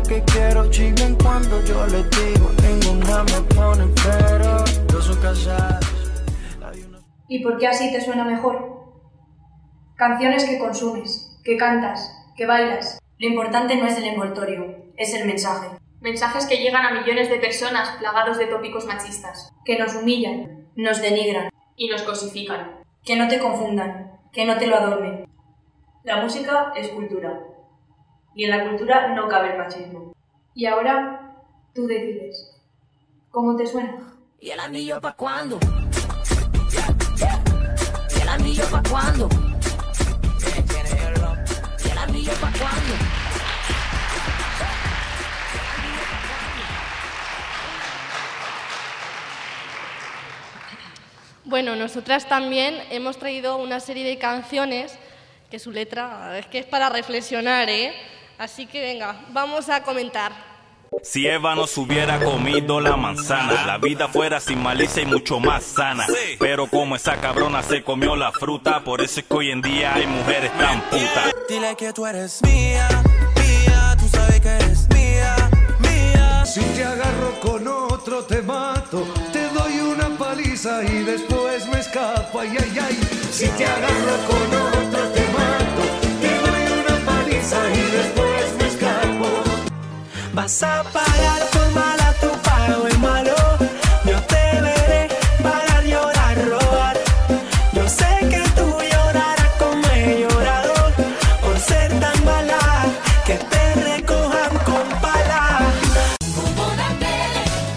Lo que quiero, cuando yo les digo. Ninguna me pone pero. Dos son casadas. ¿Y por qué así te suena mejor? Canciones que consumes, que cantas, que bailas. Lo importante no es el envoltorio, es el mensaje. Mensajes que llegan a millones de personas plagados de tópicos machistas. Que nos humillan, nos denigran. Y nos cosifican. Que no te confundan, que no te lo adornen. La música es cultura. Y en la cultura no cabe el machismo. Y ahora tú decides. ¿Cómo te suena? ¿Y el anillo pa' cuándo? ¿Y el anillo pa' cuándo? ¿Y el anillo pa' cuándo? Bueno, nosotras también hemos traído una serie de canciones que su letra es que es para reflexionar, ¿eh? Así que venga, vamos a comentar. Si Eva no se hubiera comido la manzana, la vida fuera sin malicia y mucho más sana. Pero como esa cabrona se comió la fruta, por eso es que hoy en día hay mujeres tan putas. Dile que tú eres mía, mía, tú sabes que eres mía, mía. Si te agarro con otro te mato, te doy una paliza y después me escapo, ay, ay, ay. Si te agarro con otro te mato, te doy una paliza y después me escapo. Vas a pagar por mal a tu pago el malo. Yo te veré pagar, llorar, robar. Yo sé que tú llorarás como he llorado por ser tan mala que te recojan con pala.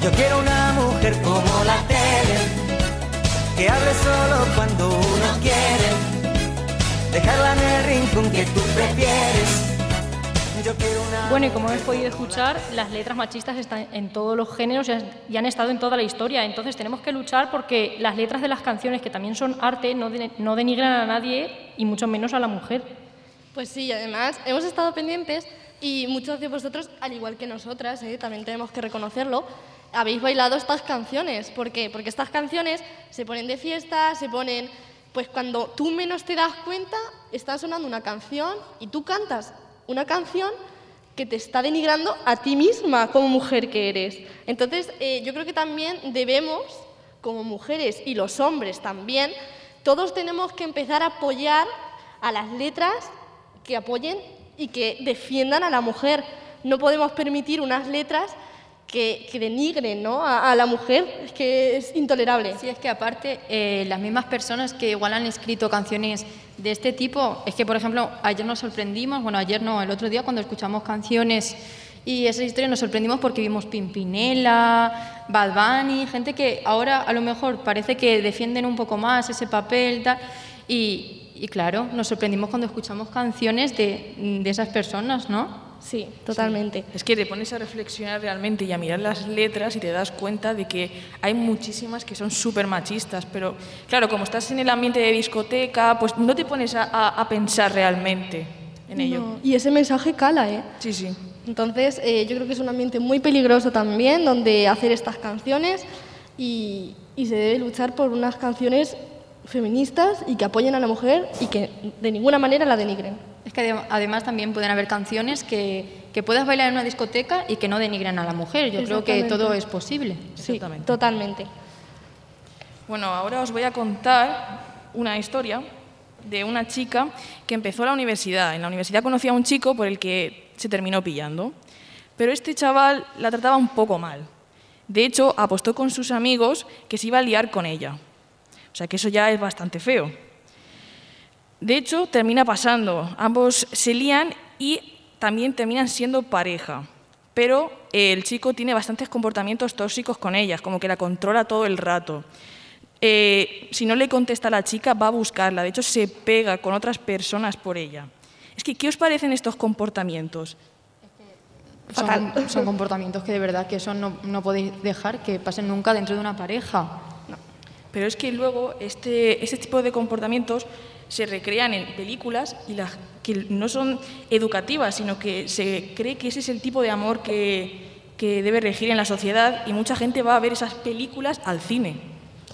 Yo quiero una mujer como la tele, que hable solo cuando uno quiere, dejarla en el rincón que tú prefieres. Bueno, y como habéis podido escuchar, las letras machistas están en todos los géneros y han- estado en toda la historia. Entonces tenemos que luchar porque las letras de las canciones, que también son arte, no denigran a nadie y mucho menos a la mujer. Pues sí, además hemos estado pendientes y muchos de vosotros, al igual que nosotras, ¿eh? también tenemos que reconocerlo, habéis bailado estas canciones. ¿Por qué? Porque estas canciones se ponen de fiesta, se ponen, pues cuando tú menos te das cuenta, está sonando una canción y tú cantas una canción que te está denigrando a ti misma como mujer que eres. Entonces, eh, yo creo que también debemos, como mujeres y los hombres también, todos tenemos que empezar a apoyar a las letras que apoyen y que defiendan a la mujer. No podemos permitir unas letras que, que denigren ¿no? a, a la mujer, es que es intolerable. Sí, es que aparte, eh, las mismas personas que igual han escrito canciones de este tipo, es que, por ejemplo, ayer nos sorprendimos, bueno, ayer no, el otro día cuando escuchamos canciones y esas historias nos sorprendimos porque vimos Pimpinela, Bad Bunny, gente que ahora a lo mejor parece que defienden un poco más ese papel tal, y, y claro, nos sorprendimos cuando escuchamos canciones de, de esas personas, ¿no? Sí, totalmente. Es que te pones a reflexionar realmente y a mirar las letras y te das cuenta de que hay muchísimas que son súper machistas, pero claro, como estás en el ambiente de discoteca, pues no te pones a, a- a pensar realmente en ello. No, Y ese mensaje cala, ¿eh? Sí, sí. Entonces, eh, yo creo que es un ambiente muy peligroso también donde hacer estas canciones y, y se debe luchar por unas canciones feministas y que apoyen a la mujer y que de ninguna manera la denigren. Es que adem- además también pueden haber canciones que, que puedas bailar en una discoteca y que no denigran a la mujer. Yo creo que todo es posible. Sí, totalmente. Bueno, ahora os voy a contar una historia de una chica que empezó la universidad. En la universidad conocía a un chico por el que se terminó pillando, pero este chaval la trataba un poco mal. De hecho, apostó con sus amigos que se iba a liar con ella. O sea que eso ya es bastante feo. De hecho, termina pasando. Ambos se lían y también terminan siendo pareja. Pero el chico tiene bastantes comportamientos tóxicos con ellas, como que la controla todo el rato. eh, si no le contesta a la chica, va a buscarla. De hecho, se pega con otras personas por ella. Es que, ¿qué os parecen estos comportamientos? Son, son comportamientos que de verdad que eso no, no podéis dejar que pasen nunca dentro de una pareja. Pero es que luego este, este tipo de comportamientos se recrean en películas y las que no son educativas, sino que se cree que ese es el tipo de amor que, que debe regir en la sociedad y mucha gente va a ver esas películas al cine.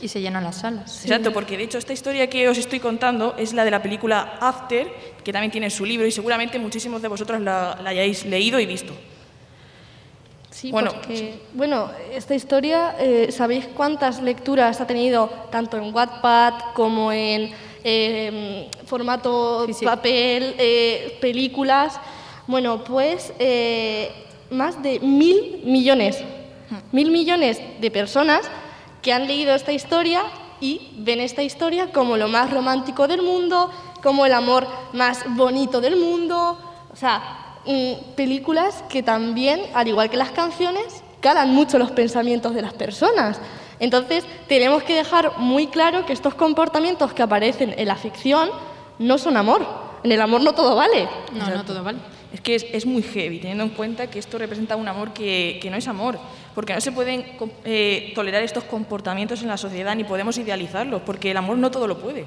Y se llenan las salas. Exacto, porque de hecho esta historia que os estoy contando es la de la película After, que también tiene su libro y seguramente muchísimos de vosotros la, la hayáis leído y visto. Sí, Bueno, porque, bueno, esta historia, eh, ¿sabéis cuántas lecturas ha tenido tanto en Wattpad como en eh, formato papel, eh, películas? Bueno, pues eh, más de mil millones, mil millones de personas que han leído esta historia y ven esta historia como lo más romántico del mundo, como el amor más bonito del mundo. O sea, mm, películas que también, al igual que las canciones, calan mucho los pensamientos de las personas. Entonces, tenemos que dejar muy claro que estos comportamientos que aparecen en la ficción no son amor. En el amor no todo vale. No, no todo vale. Es que es, es muy heavy, teniendo en cuenta que esto representa un amor que, que no es amor, porque no se pueden eh, tolerar estos comportamientos en la sociedad ni podemos idealizarlos, porque el amor no todo lo puede.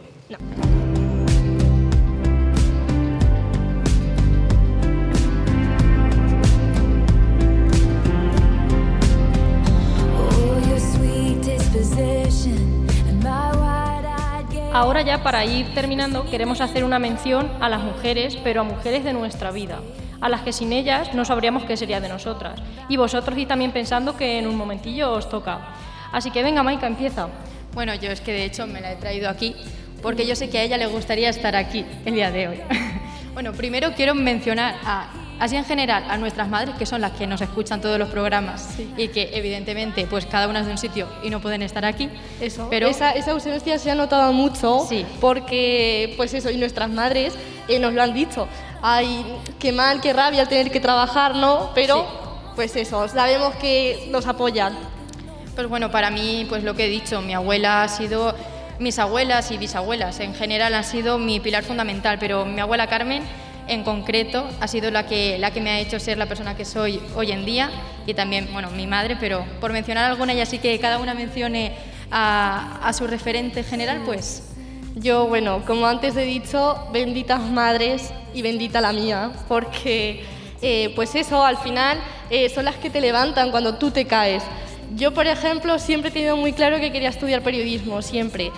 Ahora ya para ir terminando queremos hacer una mención a las mujeres, pero a mujeres de nuestra vida, a las que sin ellas no sabríamos qué sería de nosotras. Y vosotros y también pensando que en un momentillo os toca. Así que venga, Maika, empieza. Bueno, yo es que de hecho me la he traído aquí porque yo sé que a ella le gustaría estar aquí el día de hoy. bueno, primero quiero mencionar a, así en general a nuestras madres que son las que nos escuchan todos los programas y que evidentemente pues cada una es de un sitio y no pueden estar aquí. Eso, pero esa, esa ausencia se ha notado mucho porque, pues eso, y nuestras madres eh, nos lo han dicho. Ay, qué mal, qué rabia el tener que trabajar, ¿no? Pero, pues eso, sabemos que nos apoyan. Pues bueno, para mí, pues lo que he dicho, mi abuela ha sido, mis abuelas y bisabuelas en general han sido mi pilar fundamental, pero mi abuela Carmen en concreto ha sido la que, la que me ha hecho ser la persona que soy hoy en día y también, bueno, mi madre, pero por mencionar alguna y así que cada una mencione a, a su referente general, pues Yo, bueno, como antes he dicho, benditas madres y bendita la mía, porque eh, pues eso, al final eh, son las que te levantan cuando tú te caes. Yo, por ejemplo, siempre he tenido muy claro que quería estudiar periodismo, siempre.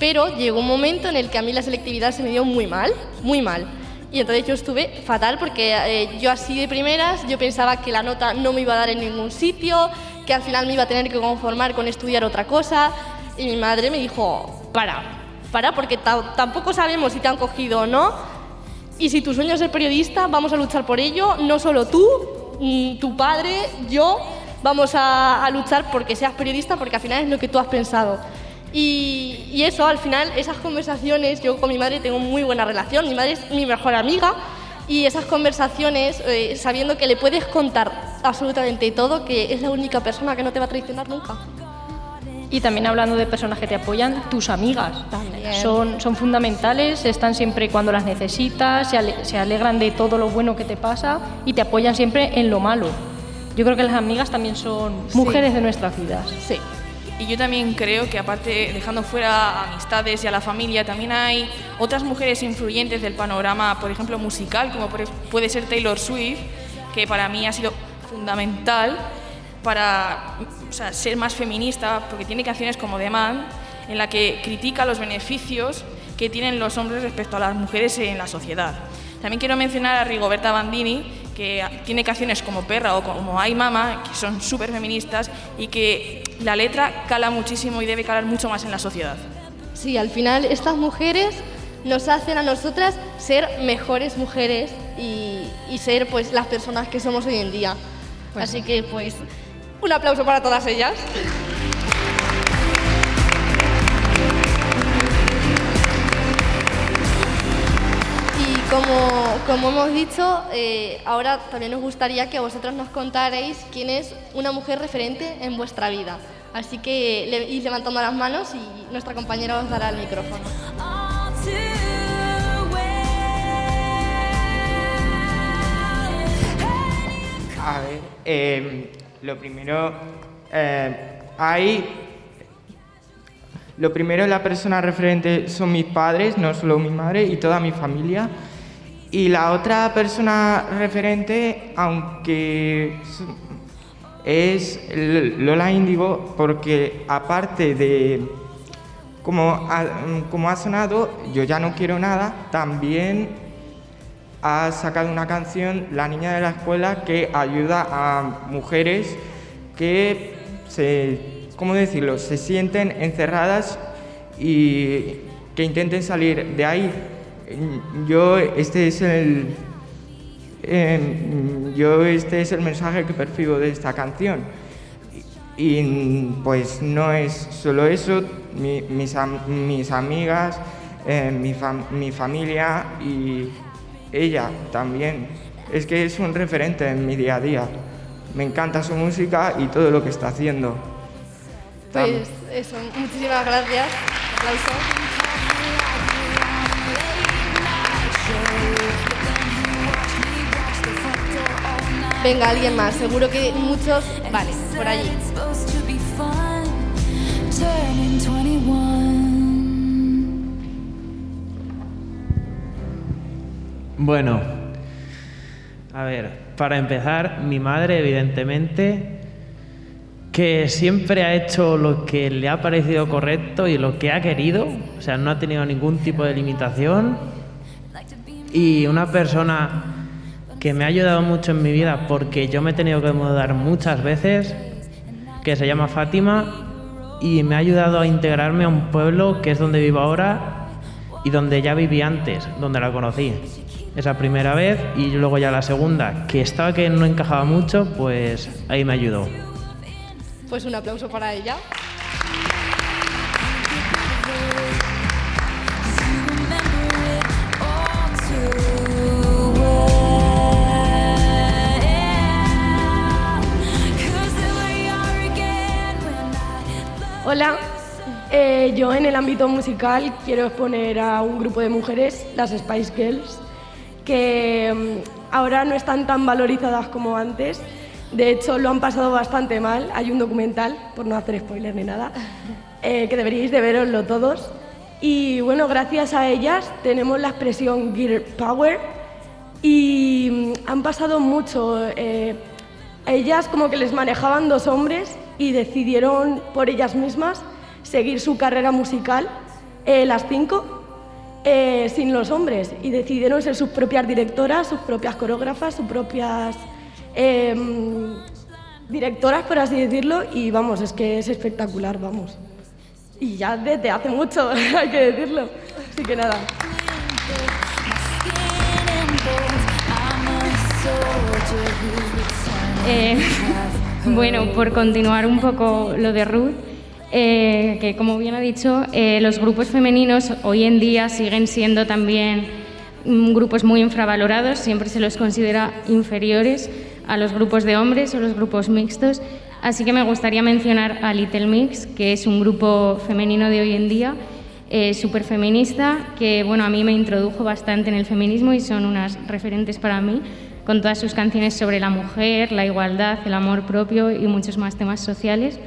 Pero llegó un momento en el que a mí la selectividad se me dio muy mal, muy mal. Y entonces yo estuve fatal porque eh, yo así de primeras, yo pensaba que la nota no me iba a dar en ningún sitio, que al final me iba a tener que conformar con estudiar otra cosa. Y mi madre me dijo, para, para, porque ta- tampoco sabemos si te han cogido o no. Y si tu sueño es ser periodista, vamos a luchar por ello, no solo tú, mm, tu padre, yo, vamos a, a luchar porque seas periodista, porque al final es lo que tú has pensado. Y, y eso, al final, esas conversaciones, yo con mi madre tengo muy buena relación, mi madre es mi mejor amiga, y esas conversaciones, eh, sabiendo que le puedes contar absolutamente todo, que es la única persona que no te va a traicionar nunca. Y también hablando de personas que te apoyan, tus amigas. Son, son fundamentales, están siempre cuando las necesitas, se, ale- se alegran de todo lo bueno que te pasa y te apoyan siempre en lo malo. Yo creo que las amigas también son mujeres de nuestras vidas. Sí. Y yo también creo que aparte, dejando fuera amistades y a la familia, también hay otras mujeres influyentes del panorama, por ejemplo, musical, como puede ser Taylor Swift, que para mí ha sido fundamental para ser más feminista, porque tiene canciones como The Man, en la que critica los beneficios que tienen los hombres respecto a las mujeres en la sociedad. También quiero mencionar a Rigoberta Bandini, que tiene canciones como Perra o como Ay Mama, que son súper feministas y que la letra cala muchísimo y debe calar mucho más en la sociedad. Sí, al final estas mujeres nos hacen a nosotras ser mejores mujeres y, y ser pues las personas que somos hoy en día. Así que pues un aplauso para todas ellas. Como, como hemos dicho, eh, ahora también nos gustaría que vosotros nos contarais quién es una mujer referente en vuestra vida. Así que le, id levantando las manos y nuestra compañera os dará el micrófono. A ver, eh, lo primero, eh, hay... Lo primero, la persona referente son mis padres, no solo mi madre y toda mi familia. Y la otra persona referente, aunque es Lola Índigo, porque aparte de, como ha, ha sonado, yo ya no quiero nada, también ha sacado una canción, La Niña de la Escuela, que ayuda a mujeres que se, ¿cómo decirlo?, se sienten encerradas y que intenten salir de ahí. Yo, este es el, eh, yo este es el mensaje que percibo de esta canción. Y, pues no es solo eso, mi- mis, mis amigas, eh, mi, fam- mi familia y ella también. Es que es un referente en mi día a día. Me encanta su música y todo lo que está haciendo. Pues eso, muchísimas gracias. Venga, alguien más. Seguro que muchos. Vale, por allí. Supposed to be fun, turning 21. Bueno, a ver, para empezar, mi madre, evidentemente, que siempre ha hecho lo que le ha parecido correcto y lo que ha querido, o sea, no ha tenido ningún tipo de limitación. Y una persona que me ha ayudado mucho en mi vida porque yo me he tenido que mudar muchas veces, que se llama Fátima, y me ha ayudado a integrarme a un pueblo que es donde vivo ahora y donde ya viví antes, donde la conocí. Esa primera vez y luego ya la segunda, que estaba que no encajaba mucho, pues ahí me ayudó. Pues un aplauso para ella. Hola, eh, yo en el ámbito musical quiero exponer a un grupo de mujeres, las Spice Girls, que mm, ahora no están tan valorizadas como antes. De hecho, lo han pasado bastante mal. Hay un documental, por no hacer spoiler ni nada, eh, que deberíais de veroslo todos. Y bueno, gracias a ellas tenemos la expresión Girl Power y mm, han pasado mucho. eh, ellas como que les manejaban dos hombres y decidieron por ellas mismas seguir su carrera musical, eh, las cinco, eh, sin los hombres y decidieron ser sus propias directoras, sus propias coreógrafas, sus propias em, directoras, por así decirlo, y vamos, es que es espectacular, vamos. Y ya desde hace mucho, hay que decirlo. Así que nada. Eh, bueno, por continuar un poco lo de Ruth, eh, que como bien ha dicho, eh, los grupos femeninos hoy en día siguen siendo también mm, grupos muy infravalorados, siempre se los considera inferiores a los grupos de hombres o los grupos mixtos. Así que me gustaría mencionar a Little Mix, que es un grupo femenino de hoy en día, eh, súper feminista, que bueno, a mí me introdujo bastante en el feminismo y son unas referentes para mí, con todas sus canciones sobre la mujer, la igualdad, el amor propio y muchos más temas sociales,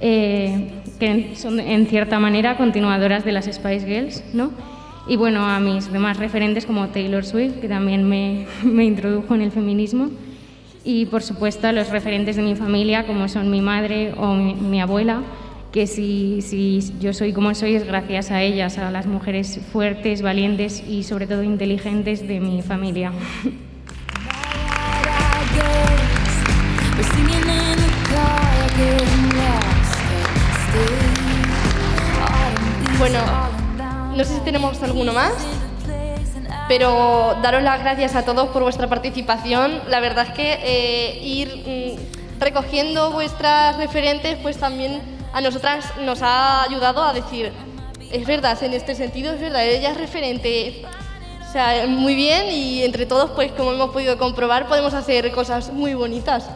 eh, que son en cierta manera continuadoras de las Spice Girls, ¿no? Y bueno, a mis demás referentes como Taylor Swift, que también me, me introdujo en el feminismo. Y por supuesto a los referentes de mi familia, como son mi madre o mi, mi abuela, que si, si yo soy como soy es gracias a ellas, a las mujeres fuertes, valientes y sobre todo inteligentes de mi familia. Bueno, no sé si tenemos alguno más, pero daros las gracias a todos por vuestra participación. La verdad es que eh, ir mm, recogiendo vuestras referentes, pues también a nosotras nos ha ayudado a decir, es verdad, en este sentido es verdad, ella es referente. O sea, muy bien y entre todos, pues como hemos podido comprobar, podemos hacer cosas muy bonitas.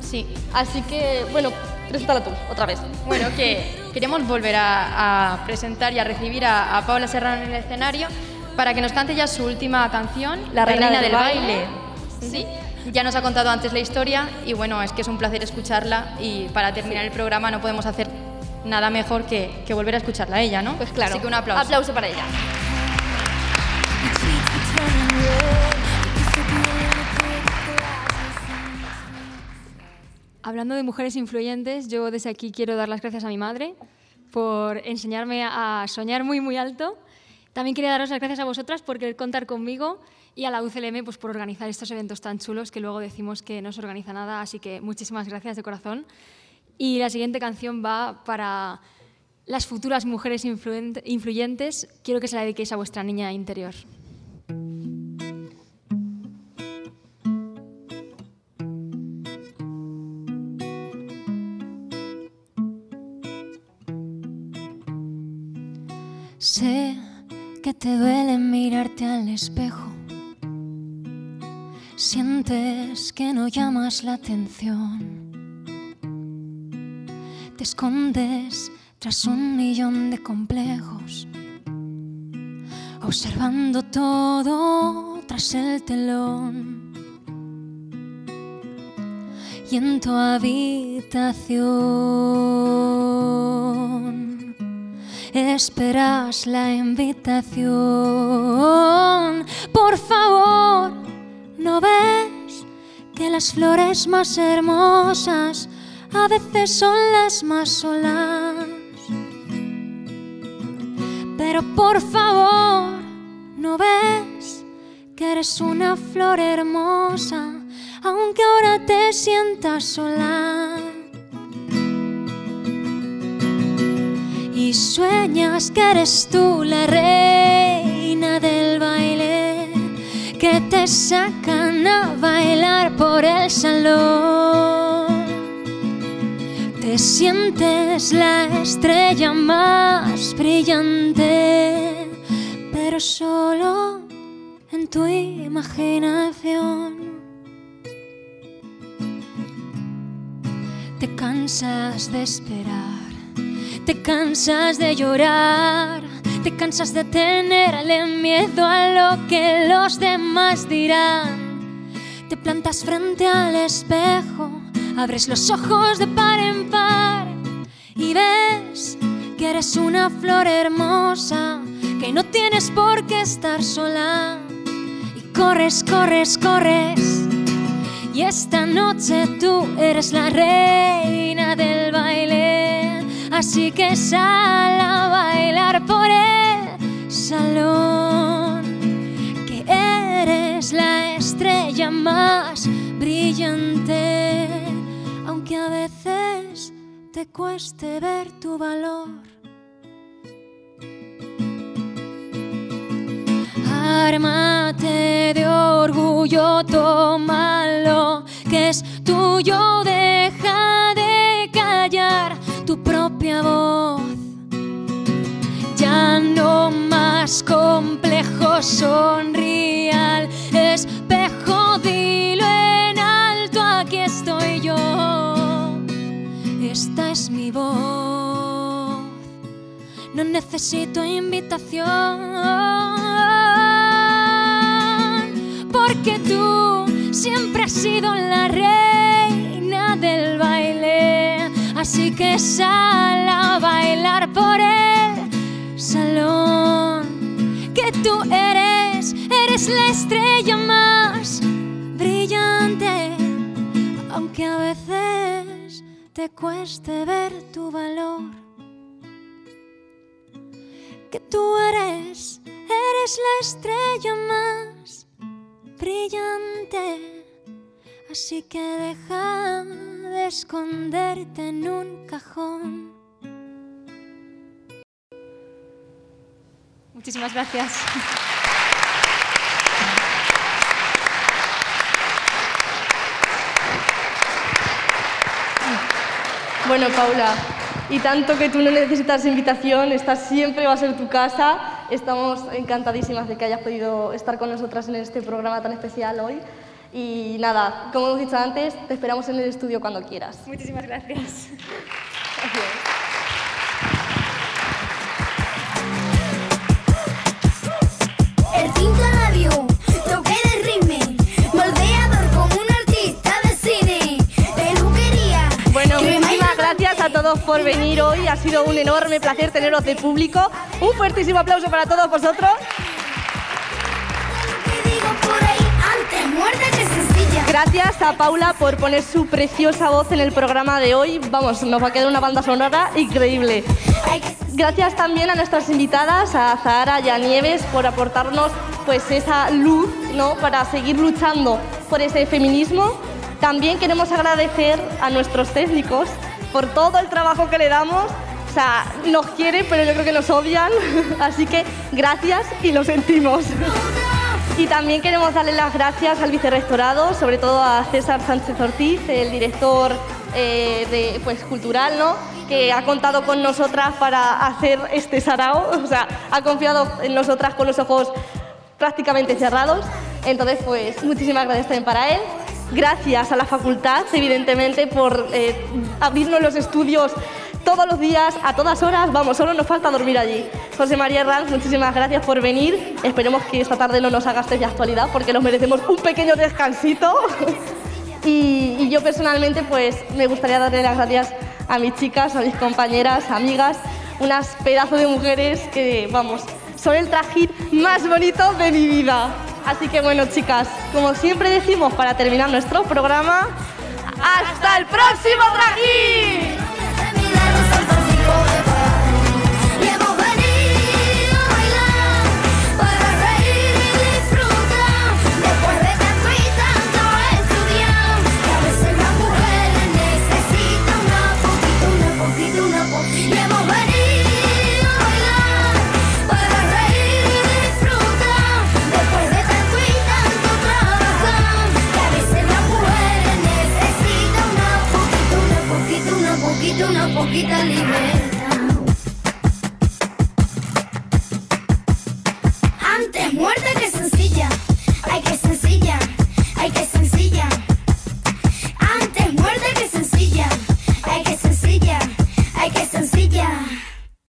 Sí. Así que, bueno, Preséntala tú, otra vez. Bueno, que queremos volver a, a presentar y a recibir a, a Paula Serrano en el escenario para que nos cante ya su última canción, La reina del del baile. baile. Sí, ya nos ha contado antes la historia y bueno, es que es un placer escucharla y para terminar el programa no podemos hacer nada mejor que, que volver a escucharla a ella, ¿no? Pues claro. Así que un aplauso. Aplauso para ella. Hablando de mujeres influyentes, yo desde aquí quiero dar las gracias a mi madre por enseñarme a soñar muy, muy alto. También quería daros las gracias a vosotras por querer contar conmigo y a la UCLM pues, por organizar estos eventos tan chulos que luego decimos que no se organiza nada. Así que muchísimas gracias de corazón. Y la siguiente canción va para las futuras mujeres influyentes. Quiero que se la dediquéis a vuestra niña interior. Sé que te duele mirarte al espejo. Sientes que no llamas la atención. Te escondes tras un millón de complejos. Observando todo tras el telón. Y en tu habitación esperas la invitación. Por favor, ¿no ves que las flores más hermosas a veces son las más solas? Pero por favor, ¿no ves que eres una flor hermosa, aunque ahora te sientas sola? Y sueñas que eres tú la reina del baile, que te sacan a bailar por el salón. Te sientes la estrella más brillante, pero solo en tu imaginación. Te cansas de esperar te cansas de llorar, te cansas de tenerle miedo a lo que los demás dirán. Te plantas frente al espejo, abres los ojos de par en par y ves que eres una flor hermosa, que no tienes por qué estar sola. Y corres, corres, corres. Y esta noche tú eres la reina del baile. Así que sal a bailar por el salón, que eres la estrella más brillante, aunque a veces te cueste ver tu valor. Ármate de orgullo, tómalo, que es tuyo, deja de callar tu propia voz. Ya no más complejo, sonríe al espejo, dilo en alto, aquí estoy yo. Esta es mi voz, no necesito invitación, porque tú siempre has sido la reina del. Así que sal a bailar por el salón. Que tú eres, eres la estrella más brillante. Aunque a veces te cueste ver tu valor. Que tú eres, eres la estrella más brillante. Así que deja de esconderte en un cajón. Muchísimas gracias. Bueno, Paula, y tanto que tú no necesitas invitación, esta siempre va a ser tu casa. Estamos encantadísimas de que hayas podido estar con nosotras en este programa tan especial hoy. Y nada, como hemos dicho antes, te esperamos en el estudio cuando quieras. Muchísimas gracias. El quinto labio, toque de ritmo, moldeador como un artista de cine, peluquería. Bueno, muchísimas gracias a todos por venir hoy. Ha sido un enorme placer teneros de público. Un fuertísimo aplauso para todos vosotros. Gracias a Paula por poner su preciosa voz en el programa de hoy. Vamos, nos va a quedar una banda sonora increíble. Gracias también a nuestras invitadas, a Zahara y a Nieves, por aportarnos pues esa luz ¿no? para seguir luchando por ese feminismo. También queremos agradecer a nuestros técnicos por todo el trabajo que le damos. O sea, nos quieren, pero yo creo que nos odian. Así que gracias y lo sentimos. Y también queremos darle las gracias al vicerrectorado, sobre todo a César Sánchez Ortiz, el director eh, de, pues, cultural, ¿no? que ha contado con nosotras para hacer este sarao, o sea, ha confiado en nosotras con los ojos prácticamente cerrados. Entonces, pues muchísimas gracias también para él. Gracias a la facultad, evidentemente, por eh, abrirnos los estudios todos los días, a todas horas. Vamos, solo nos falta dormir allí. José María Herranz, muchísimas gracias por venir. Esperemos que esta tarde no nos hagastes de actualidad porque nos merecemos un pequeño descansito. Y, y yo personalmente, pues me gustaría darle las gracias a mis chicas, a mis compañeras, amigas, unas pedazos de mujeres que, vamos, son el trajín más bonito de mi vida. Así que bueno, chicas, como siempre decimos para terminar nuestro programa, ¡hasta el próximo trajín! Antes muerta que sencilla, hay que